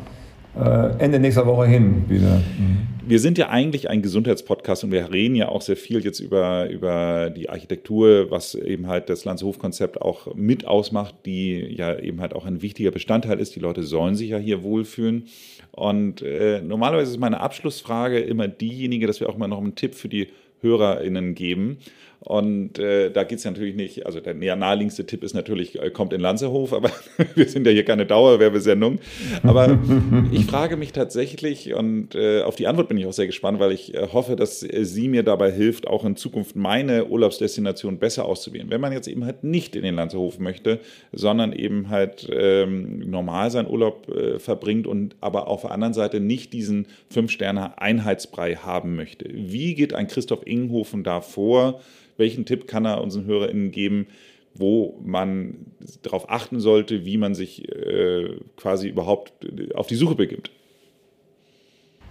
äh, Ende nächster Woche hin wieder. Mhm. Wir sind ja eigentlich ein Gesundheitspodcast und wir reden ja auch sehr viel jetzt über, über die Architektur, was eben halt das Landshof-Konzept auch mit ausmacht, die ja eben halt auch ein wichtiger Bestandteil ist. Die Leute sollen sich ja hier wohlfühlen. Und äh, normalerweise ist meine Abschlussfrage immer diejenige, dass wir auch mal noch einen Tipp für die HörerInnen geben. Und äh, da geht es natürlich nicht, also der naheliegendste Tipp ist natürlich, äh, kommt in Lanzerhof, aber [LAUGHS] wir sind ja hier keine Dauerwerbesendung. Aber ich frage mich tatsächlich, und äh, auf die Antwort bin ich auch sehr gespannt, weil ich äh, hoffe, dass äh, sie mir dabei hilft, auch in Zukunft meine Urlaubsdestination besser auszuwählen. Wenn man jetzt eben halt nicht in den Lanzerhof möchte, sondern eben halt ähm, normal seinen Urlaub äh, verbringt und aber auf der anderen Seite nicht diesen Fünf-Sterne-Einheitsbrei haben möchte. Wie geht ein Christoph Ingenhofen da vor? welchen Tipp kann er unseren HörerInnen geben, wo man darauf achten sollte, wie man sich äh, quasi überhaupt auf die Suche begibt?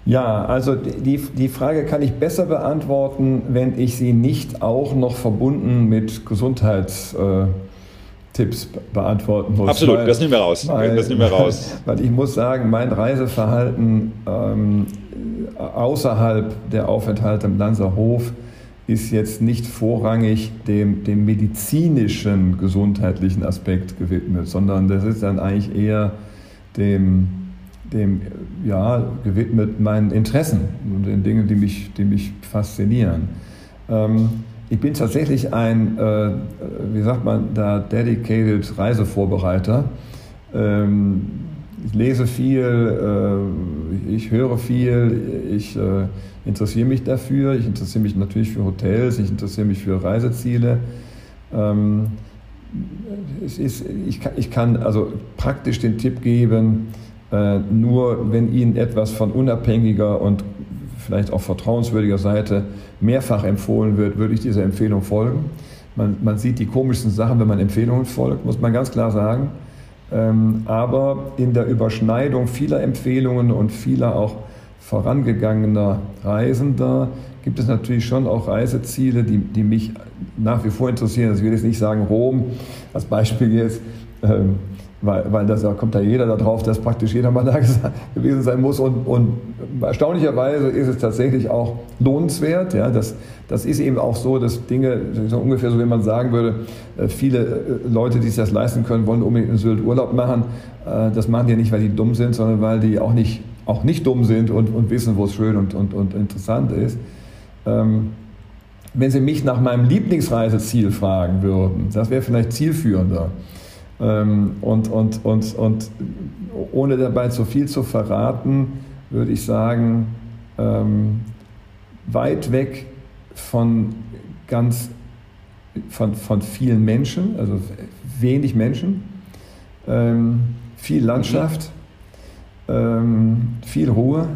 Ja, also die, die Frage kann ich besser beantworten, wenn ich sie nicht auch noch verbunden mit Gesundheitstipps äh, beantworten muss. Absolut, weil, das nehmen wir raus. Weil, das nehmen wir raus. [LAUGHS] Weil ich muss sagen, mein Reiseverhalten ähm, außerhalb der Aufenthalte im Lanzer Hof ist jetzt nicht vorrangig dem, dem medizinischen, gesundheitlichen Aspekt gewidmet, sondern das ist dann eigentlich eher dem, dem ja, gewidmet meinen Interessen und den Dingen, die mich, die mich faszinieren. Ähm, ich bin tatsächlich ein, äh, wie sagt man da, dedicated Reisevorbereiter. Ähm, ich lese viel, äh, ich höre viel, ich äh, interessiere mich dafür. Ich interessiere mich natürlich für Hotels, ich interessiere mich für Reiseziele. Ähm, es ist, ich, kann, also praktisch den Tipp geben, äh, nur wenn Ihnen etwas von unabhängiger und vielleicht auch vertrauenswürdiger Seite mehrfach empfohlen wird, würde ich dieser Empfehlung folgen. Man, man sieht die komischsten Sachen, wenn man Empfehlungen folgt, muss man ganz klar sagen. Ähm, aber in der Überschneidung vieler Empfehlungen und vieler auch vorangegangener Reisender gibt es natürlich schon auch Reiseziele, die, die mich nach wie vor interessieren. Also ich will jetzt nicht sagen Rom als Beispiel jetzt, ähm, weil, weil das, da kommt da jeder darauf, dass praktisch jeder mal da [LAUGHS] gewesen sein muss. Und, und erstaunlicherweise ist es tatsächlich auch lohnenswert. Ja, das, das ist eben auch so, dass Dinge, so ungefähr so wie man sagen würde, äh, viele äh, Leute, die sich das leisten können, wollen unbedingt in Sylt Urlaub machen. Äh, das machen die nicht, weil die dumm sind, sondern weil die auch nicht auch nicht dumm sind und, und wissen, wo es schön und, und, und interessant ist. Ähm, wenn Sie mich nach meinem Lieblingsreiseziel fragen würden, das wäre vielleicht zielführender. Ähm, und, und, und, und ohne dabei zu viel zu verraten, würde ich sagen, ähm, weit weg von ganz von, von vielen Menschen, also wenig Menschen, ähm, viel Landschaft, viel Ruhe,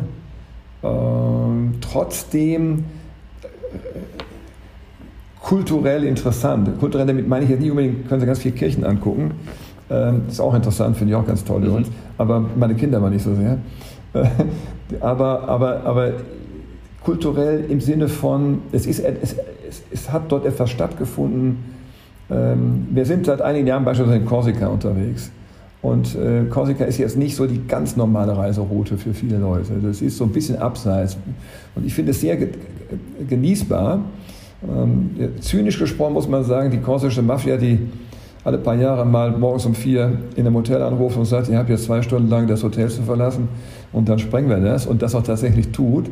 trotzdem äh, kulturell interessant. Kulturell, damit meine ich jetzt nicht unbedingt, können Sie ganz viele Kirchen angucken. Ähm, ist auch interessant, finde ich auch ganz toll mhm. übrigens. Aber meine Kinder mal nicht so sehr. Äh, [LAUGHS] aber, aber, aber kulturell im Sinne von, es, ist, es, es, es hat dort etwas stattgefunden. Ähm, wir sind seit einigen Jahren beispielsweise in Korsika unterwegs. Und äh, Korsika ist jetzt nicht so die ganz normale Reiseroute für viele Leute. Das ist so ein bisschen abseits. Und ich finde es sehr ge genießbar. Ähm, zynisch gesprochen muss man sagen, die korsische Mafia, die alle paar Jahre mal morgens um vier in einem Hotel anruft und sagt, ihr habt jetzt zwei Stunden lang das Hotel zu verlassen und dann sprengen wir das und das auch tatsächlich tut,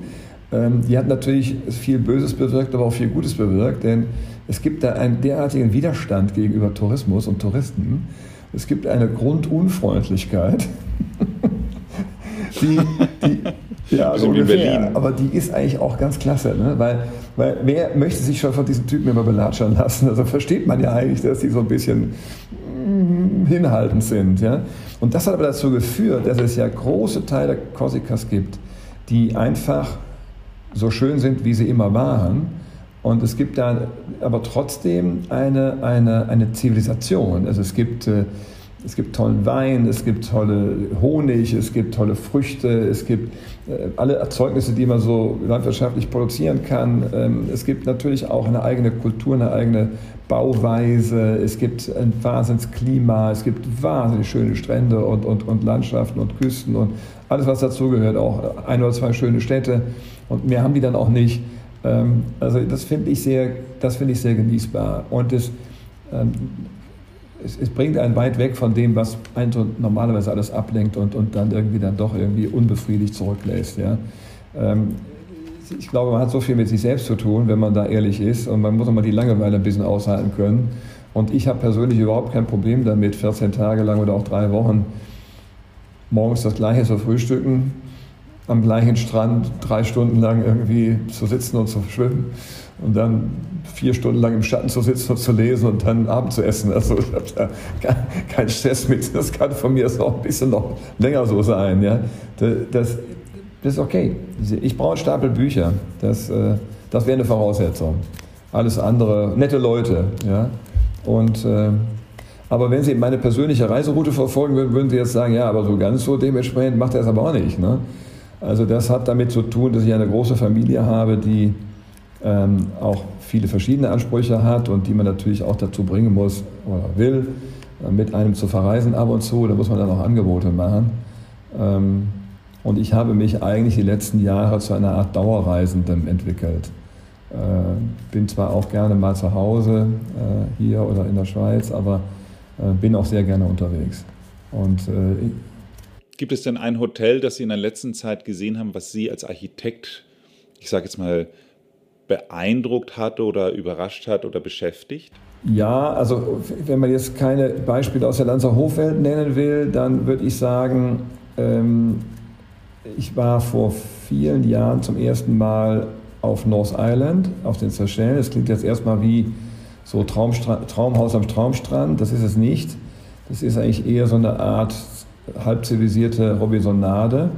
ähm, die hat natürlich viel Böses bewirkt, aber auch viel Gutes bewirkt, denn es gibt da einen derartigen Widerstand gegenüber Tourismus und Touristen, es gibt eine Grundunfreundlichkeit, [LAUGHS] die, die ja, so ungefähr, aber die ist eigentlich auch ganz klasse, ne? weil, weil wer möchte sich schon von diesen Typen immer belatschern lassen? Also versteht man ja eigentlich, dass die so ein bisschen mm, hinhaltend sind. Ja? Und das hat aber dazu geführt, dass es ja große Teile Korsikas gibt, die einfach so schön sind, wie sie immer waren und es gibt da aber trotzdem eine, eine, eine Zivilisation. Also es gibt äh, es gibt tollen Wein, es gibt tolle Honig, es gibt tolle Früchte, es gibt äh, alle Erzeugnisse, die man so landwirtschaftlich produzieren kann. Ähm, es gibt natürlich auch eine eigene Kultur, eine eigene Bauweise, es gibt ein Wahnsinnsklima, es gibt wahnsinnig schöne Strände und, und, und Landschaften und Küsten und alles, was dazugehört, auch ein oder zwei schöne Städte und mehr haben die dann auch nicht. Ähm, also das finde ich, sehr, find ich sehr genießbar und das ähm, es, es, bringt einen weit weg von dem, was einen normalerweise alles ablenkt und, und dann irgendwie dann doch irgendwie unbefriedigt zurücklässt. Ja. Ähm, ich glaube, man hat so viel mit sich selbst zu tun, wenn man da ehrlich ist und man muss auch mal die Langeweile ein bisschen aushalten können. Und ich habe persönlich überhaupt kein Problem damit, 14 Tage lang oder auch drei Wochen morgens das Gleiche zu frühstücken, am gleichen Strand drei Stunden lang irgendwie zu sitzen und zu schwimmen und dann vier Stunden lang im Schatten zu sitzen und zu lesen und dann Abend zu essen. Also ich habe da keinen Stress mit. Das kann von mir auch ein bisschen noch länger so sein. Ja? Das, das ist okay. Ich brauche einen Stapel Bücher. Das, äh, das wäre eine Voraussetzung. Alles andere, nette Leute. Ja? Und, äh, aber wenn Sie meine persönliche Reiseroute verfolgen würden, würden Sie jetzt sagen, ja, aber so ganz so dementsprechend macht er es aber auch nicht. Ne? Also das hat damit zu tun, dass ich eine große Familie habe, die ähm, auch viele verschiedene Ansprüche hat und die man natürlich auch dazu bringen muss oder will, äh, mit einem zu verreisen ab und zu. Da muss man dann auch Angebote machen. Ähm, und ich habe mich eigentlich die letzten Jahre zu einer Art Dauerreisendem entwickelt. Äh, bin zwar auch gerne mal zu Hause äh, hier oder in der Schweiz, aber äh, bin auch sehr gerne unterwegs. Und, äh, Gibt es denn ein Hotel, das Sie in der letzten Zeit gesehen haben, was Sie als Architekt, ich sage jetzt mal, beeindruckt hat oder überrascht hat oder beschäftigt? Ja, also wenn man jetzt keine Beispiele aus der Lanzer Hofwelt nennen will, dann würde ich sagen, ähm, ich war vor vielen Jahren zum ersten Mal auf North Island, auf den Seychellen. Das klingt jetzt erstmal wie so Traumhaus am Traumstrand. Das ist es nicht. Das ist eigentlich eher so eine Art halb zivilisierte Robinsonade.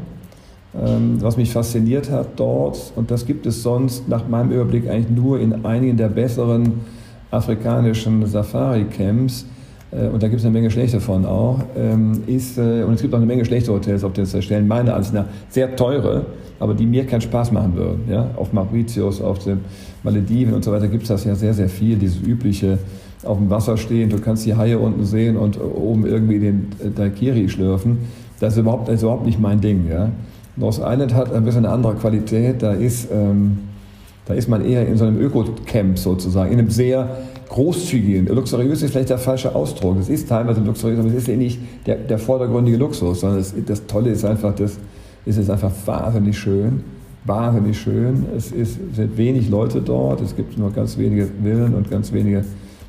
Ähm, was mich fasziniert hat dort, und das gibt es sonst nach meinem Überblick eigentlich nur in einigen der besseren afrikanischen Safari-Camps, äh, und da gibt es eine Menge schlechte von auch, ähm, ist, äh, und es gibt auch eine Menge schlechte Hotels auf den Stellen, meine Ansicht nach sehr teure, aber die mir keinen Spaß machen würden. Ja? Auf Mauritius, auf den Malediven und so weiter gibt es das ja sehr, sehr viel, dieses übliche auf dem Wasser stehen, du kannst die Haie unten sehen und oben irgendwie den äh, Daikiri schlürfen. Das ist überhaupt, das ist überhaupt nicht mein Ding. Ja? North Island hat ein bisschen eine andere Qualität. Da ist, ähm, da ist man eher in so einem Öko-Camp sozusagen, in einem sehr großzügigen, luxuriös ist vielleicht der falsche Ausdruck. Es ist teilweise luxuriös, aber es ist ja nicht der, der vordergründige Luxus, sondern das, das Tolle ist einfach, das ist es einfach wahnsinnig schön. Wahnsinnig schön. Es, ist, es sind wenig Leute dort, es gibt nur ganz wenige Villen und ganz wenige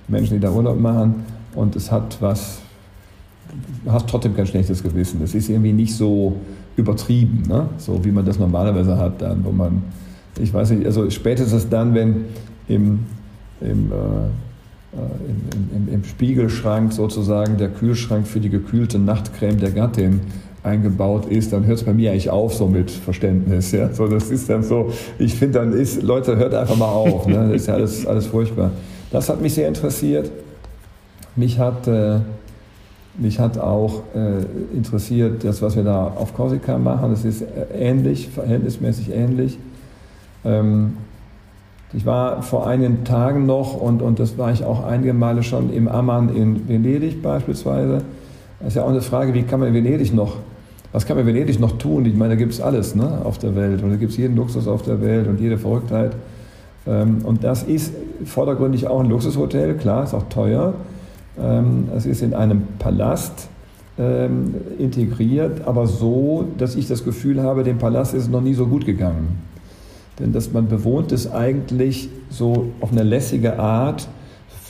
Menschen, die da Urlaub machen. Und es hat was, du hast trotzdem kein schlechtes Gewissen. Es ist irgendwie nicht so übertrieben, ne? so wie man das normalerweise hat, dann, wo man, ich weiß nicht, also spätestens dann, wenn im, im, äh, äh im, im, im, Spiegelschrank sozusagen der Kühlschrank für die gekühlte Nachtcreme der Gattin eingebaut ist, dann hört es bei mir eigentlich auf so mit Verständnis. Ja? So, das ist dann so, ich finde dann ist, Leute, hört einfach mal auf. Ne? Das ist ja alles, alles furchtbar. Das hat mich sehr interessiert. Mich hat äh, mich hat auch äh, interessiert, das, was wir da auf Korsika machen. Das ist ähnlich, verhältnismäßig ähnlich. Ähm, ich war vor einigen Tagen noch, und, und das war ich auch einige Male schon im Ammann in Venedig beispielsweise. Das ist ja auch eine Frage, wie kann man in Venedig noch, was kann man in Venedig noch tun? Ich meine, da gibt es alles ne, auf der Welt und da gibt es jeden Luxus auf der Welt und jede Verrücktheit. Ähm, und das ist vordergründig auch ein Luxushotel, klar, ist auch teuer. Ähm, es ist in einem Palast ähm, integriert, aber so, dass ich das Gefühl habe, dem Palast ist es noch nie so gut gegangen. Denn dass man bewohnt es eigentlich so auf eine lässige Art,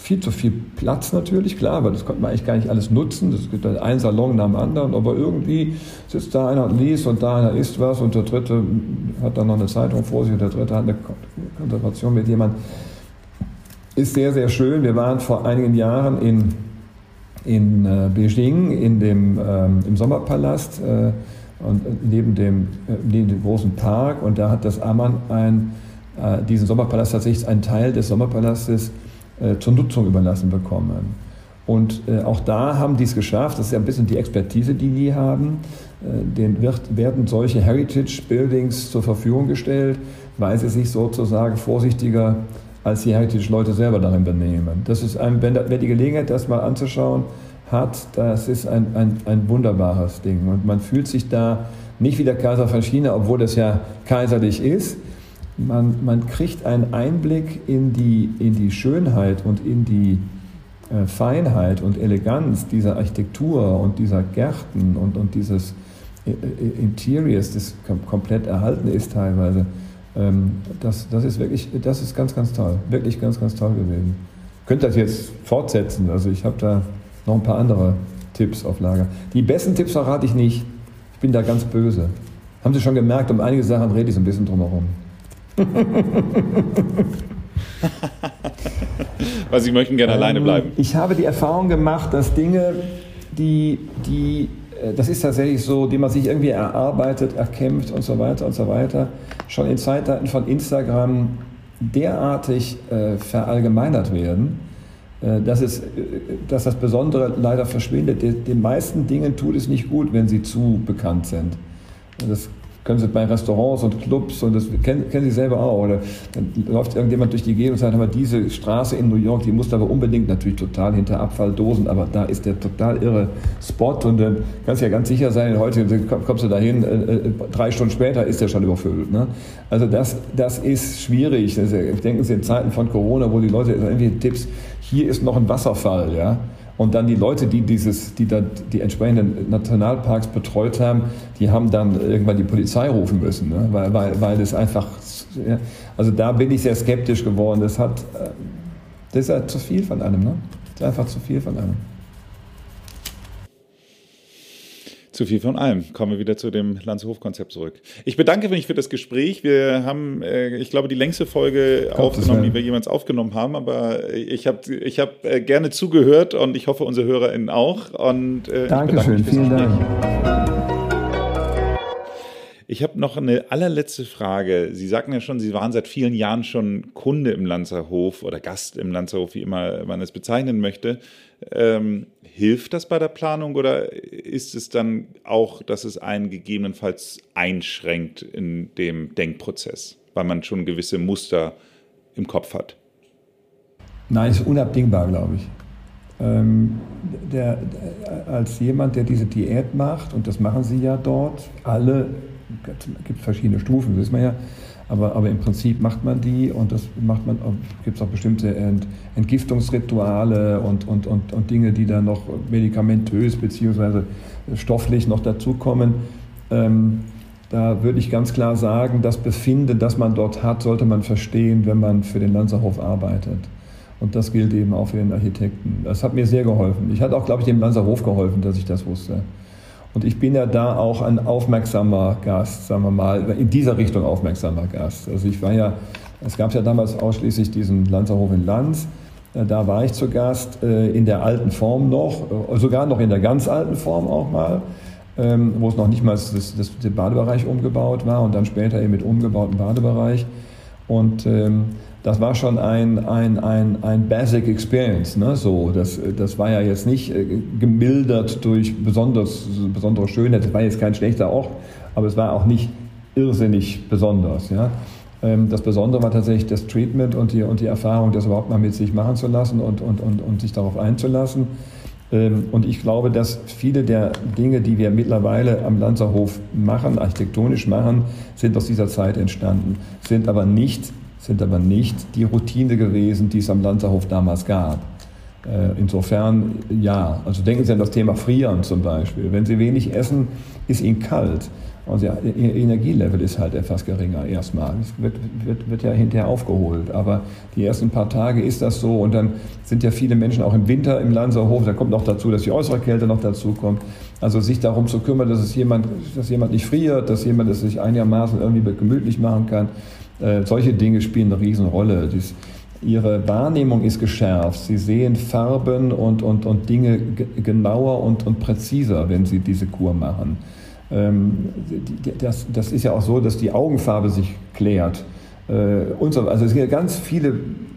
viel zu viel Platz natürlich, klar, aber das konnte man eigentlich gar nicht alles nutzen. Es gibt einen Salon nach dem anderen, aber irgendwie sitzt da einer und liest und da einer isst was und der dritte hat dann noch eine Zeitung vor sich und der dritte hat eine Konzentration mit jemandem ist sehr, sehr schön. Wir waren vor einigen Jahren in, in äh, Beijing in dem, ähm, im Sommerpalast äh, und neben dem, äh, neben dem großen Park und da hat das Ammann ein, äh, diesen Sommerpalast tatsächlich einen Teil des Sommerpalastes äh, zur Nutzung überlassen bekommen. Und äh, auch da haben die es geschafft, das ist ja ein bisschen die Expertise, die die haben. Äh, denen wird, werden solche Heritage Buildings zur Verfügung gestellt, weil sie sich sozusagen vorsichtiger als die Heritage-Leute selber darin benehmen. Das ist ein, wenn, wer die Gelegenheit, das mal anzuschauen hat, das ist ein, ein, ein wunderbares Ding. Und man fühlt sich da nicht wie der Kaiser von China, obwohl das ja kaiserlich ist. Man, man kriegt einen Einblick in die, in die Schönheit und in die äh, Feinheit und Eleganz dieser Architektur und dieser Gärten und, und dieses äh, äh, Interiors, das komplett erhalten ist teilweise, ähm, das, das ist wirklich, das ist ganz, ganz toll. Wirklich ganz, ganz toll gewesen. Ich könnte das jetzt fortsetzen. Also ich habe da noch ein paar andere Tipps auf Lager. Die besten Tipps verrate ich nicht. Ich bin da ganz böse. Haben Sie schon gemerkt, um einige Sachen rede ich so ein bisschen drumherum. [LAUGHS] Weil Sie möchten gerne ähm, alleine bleiben. Ich habe die Erfahrung gemacht, dass Dinge, die, die, äh, das ist tatsächlich so, die man sich irgendwie erarbeitet, erkämpft und so weiter und so weiter, schon in Zeiten von Instagram derartig äh, verallgemeinert werden, äh, dass, es, äh, dass das Besondere leider verschwindet. Den meisten Dingen tut es nicht gut, wenn sie zu bekannt sind. Das können Sie bei Restaurants und Clubs, und das kennen, kennen Sie selber auch, oder dann läuft irgendjemand durch die Gegend und sagt, aber diese Straße in New York, die muss aber unbedingt natürlich total hinter Abfalldosen, aber da ist der total irre Spot und dann kannst du ja ganz sicher sein, heute kommst du dahin, äh, äh, drei Stunden später ist der schon überfüllt. Ne? Also das, das ist schwierig. Also denken Sie in Zeiten von Corona, wo die Leute irgendwie Tipps, hier ist noch ein Wasserfall, ja, und dann die Leute, die dieses, die da die entsprechenden Nationalparks betreut haben, die haben dann irgendwann die Polizei rufen müssen, ne? weil, weil, weil das einfach, ja, also da bin ich sehr skeptisch geworden. Das hat, äh, das ist ja zu viel von einem, ne? Das ist einfach zu viel von einem. Zu viel von allem. Kommen wir wieder zu dem Landshof-Konzept zurück. Ich bedanke mich für das Gespräch. Wir haben, äh, ich glaube, die längste Folge Gott, aufgenommen, die wir jemals aufgenommen haben. Aber ich habe ich hab, äh, gerne zugehört und ich hoffe, unsere HörerInnen auch. Und, äh, Dankeschön, vielen Dank. Ich habe noch eine allerletzte Frage. Sie sagten ja schon, Sie waren seit vielen Jahren schon Kunde im Lanzerhof oder Gast im Lanzerhof, wie immer man es bezeichnen möchte. Ähm, hilft das bei der Planung oder ist es dann auch, dass es einen gegebenenfalls einschränkt in dem Denkprozess, weil man schon gewisse Muster im Kopf hat? Nein, ist unabdingbar, glaube ich. Ähm, der, als jemand, der diese Diät macht, und das machen sie ja dort, alle, es gibt verschiedene Stufen, das ist man ja, aber, aber im Prinzip macht man die und das macht man, gibt es auch bestimmte Ent, Entgiftungsrituale und, und, und, und Dinge, die dann noch medikamentös bzw. stofflich noch dazukommen. Ähm, da würde ich ganz klar sagen, das Befinden, das man dort hat, sollte man verstehen, wenn man für den Lanzerhof arbeitet. Und das gilt eben auch für den Architekten. Das hat mir sehr geholfen. Ich hatte auch, glaube ich, dem Lanzerhof geholfen, dass ich das wusste. Und ich bin ja da auch ein aufmerksamer Gast, sagen wir mal, in dieser Richtung aufmerksamer Gast. Also ich war ja, es gab ja damals ausschließlich diesen Lanzerhof in Lanz. Äh, da war ich zu Gast äh, in der alten Form noch, äh, sogar noch in der ganz alten Form auch mal, ähm, wo es noch nicht mal das, das, der Badebereich umgebaut war und dann später eben mit umgebauten Badebereich. Und ähm, das war schon ein, ein, ein, ein Basic Experience. Ne? So, das, das war ja jetzt nicht äh, gemildert durch besonders, besondere Schönheit. Das war jetzt kein schlechter Ort, aber es war auch nicht irrsinnig besonders. Ja? Ähm, das Besondere war tatsächlich das Treatment und die, und die Erfahrung, das überhaupt mal mit sich machen zu lassen und, und, und, und sich darauf einzulassen. Ähm, und ich glaube, dass viele der Dinge, die wir mittlerweile am Lanzerhof machen, architektonisch machen, sind aus dieser Zeit entstanden, sind aber nicht sind aber nicht die Routine gewesen, die es am Lanzerhof damals gab. Äh, insofern ja, also denken Sie an das Thema Frieren zum Beispiel. Wenn Sie wenig essen, ist Ihnen kalt. Und Ihr Energielevel ist halt etwas geringer erstmal. Das wird, wird, wird ja hinterher aufgeholt. Aber die ersten paar Tage ist das so. Und dann sind ja viele Menschen auch im Winter im Lanzerhof. Da kommt noch dazu, dass die äußere Kälte noch dazu kommt. Also sich darum zu kümmern, dass es jemand, dass jemand nicht friert, dass jemand es sich einigermaßen irgendwie gemütlich machen kann. Äh, solche Dinge spielen eine Riesenrolle. Dies, ihre Wahrnehmung ist geschärft. Sie sehen Farben und, und, und Dinge genauer und, und präziser, wenn sie diese Kur machen. Ähm, das, das ist ja auch so, dass die Augenfarbe sich klärt. Äh, und so, also es gibt ganz viele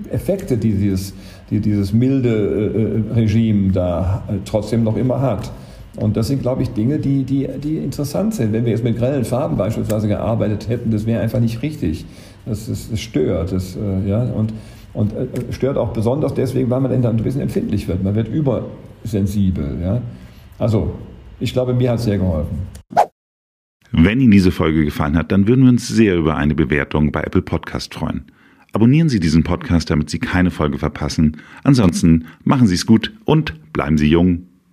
Effekte, die dieses die dieses milde äh, Regime da trotzdem noch immer hat. Und das sind, glaube ich, Dinge, die, die, die interessant sind. Wenn wir jetzt mit grellen Farben beispielsweise gearbeitet hätten, das wäre einfach nicht richtig. Das, das, das stört. Das, äh, ja, und, und äh, stört auch besonders deswegen, weil man dann ein bisschen empfindlich wird. Man wird übersensibel. Ja. Also, ich glaube, mir hat es sehr geholfen. Wenn Ihnen diese Folge gefallen hat, dann würden wir uns sehr über eine Bewertung bei Apple Podcast freuen. Abonnieren Sie diesen Podcast, damit Sie keine Folge verpassen. Ansonsten machen Sie es gut und bleiben Sie jung.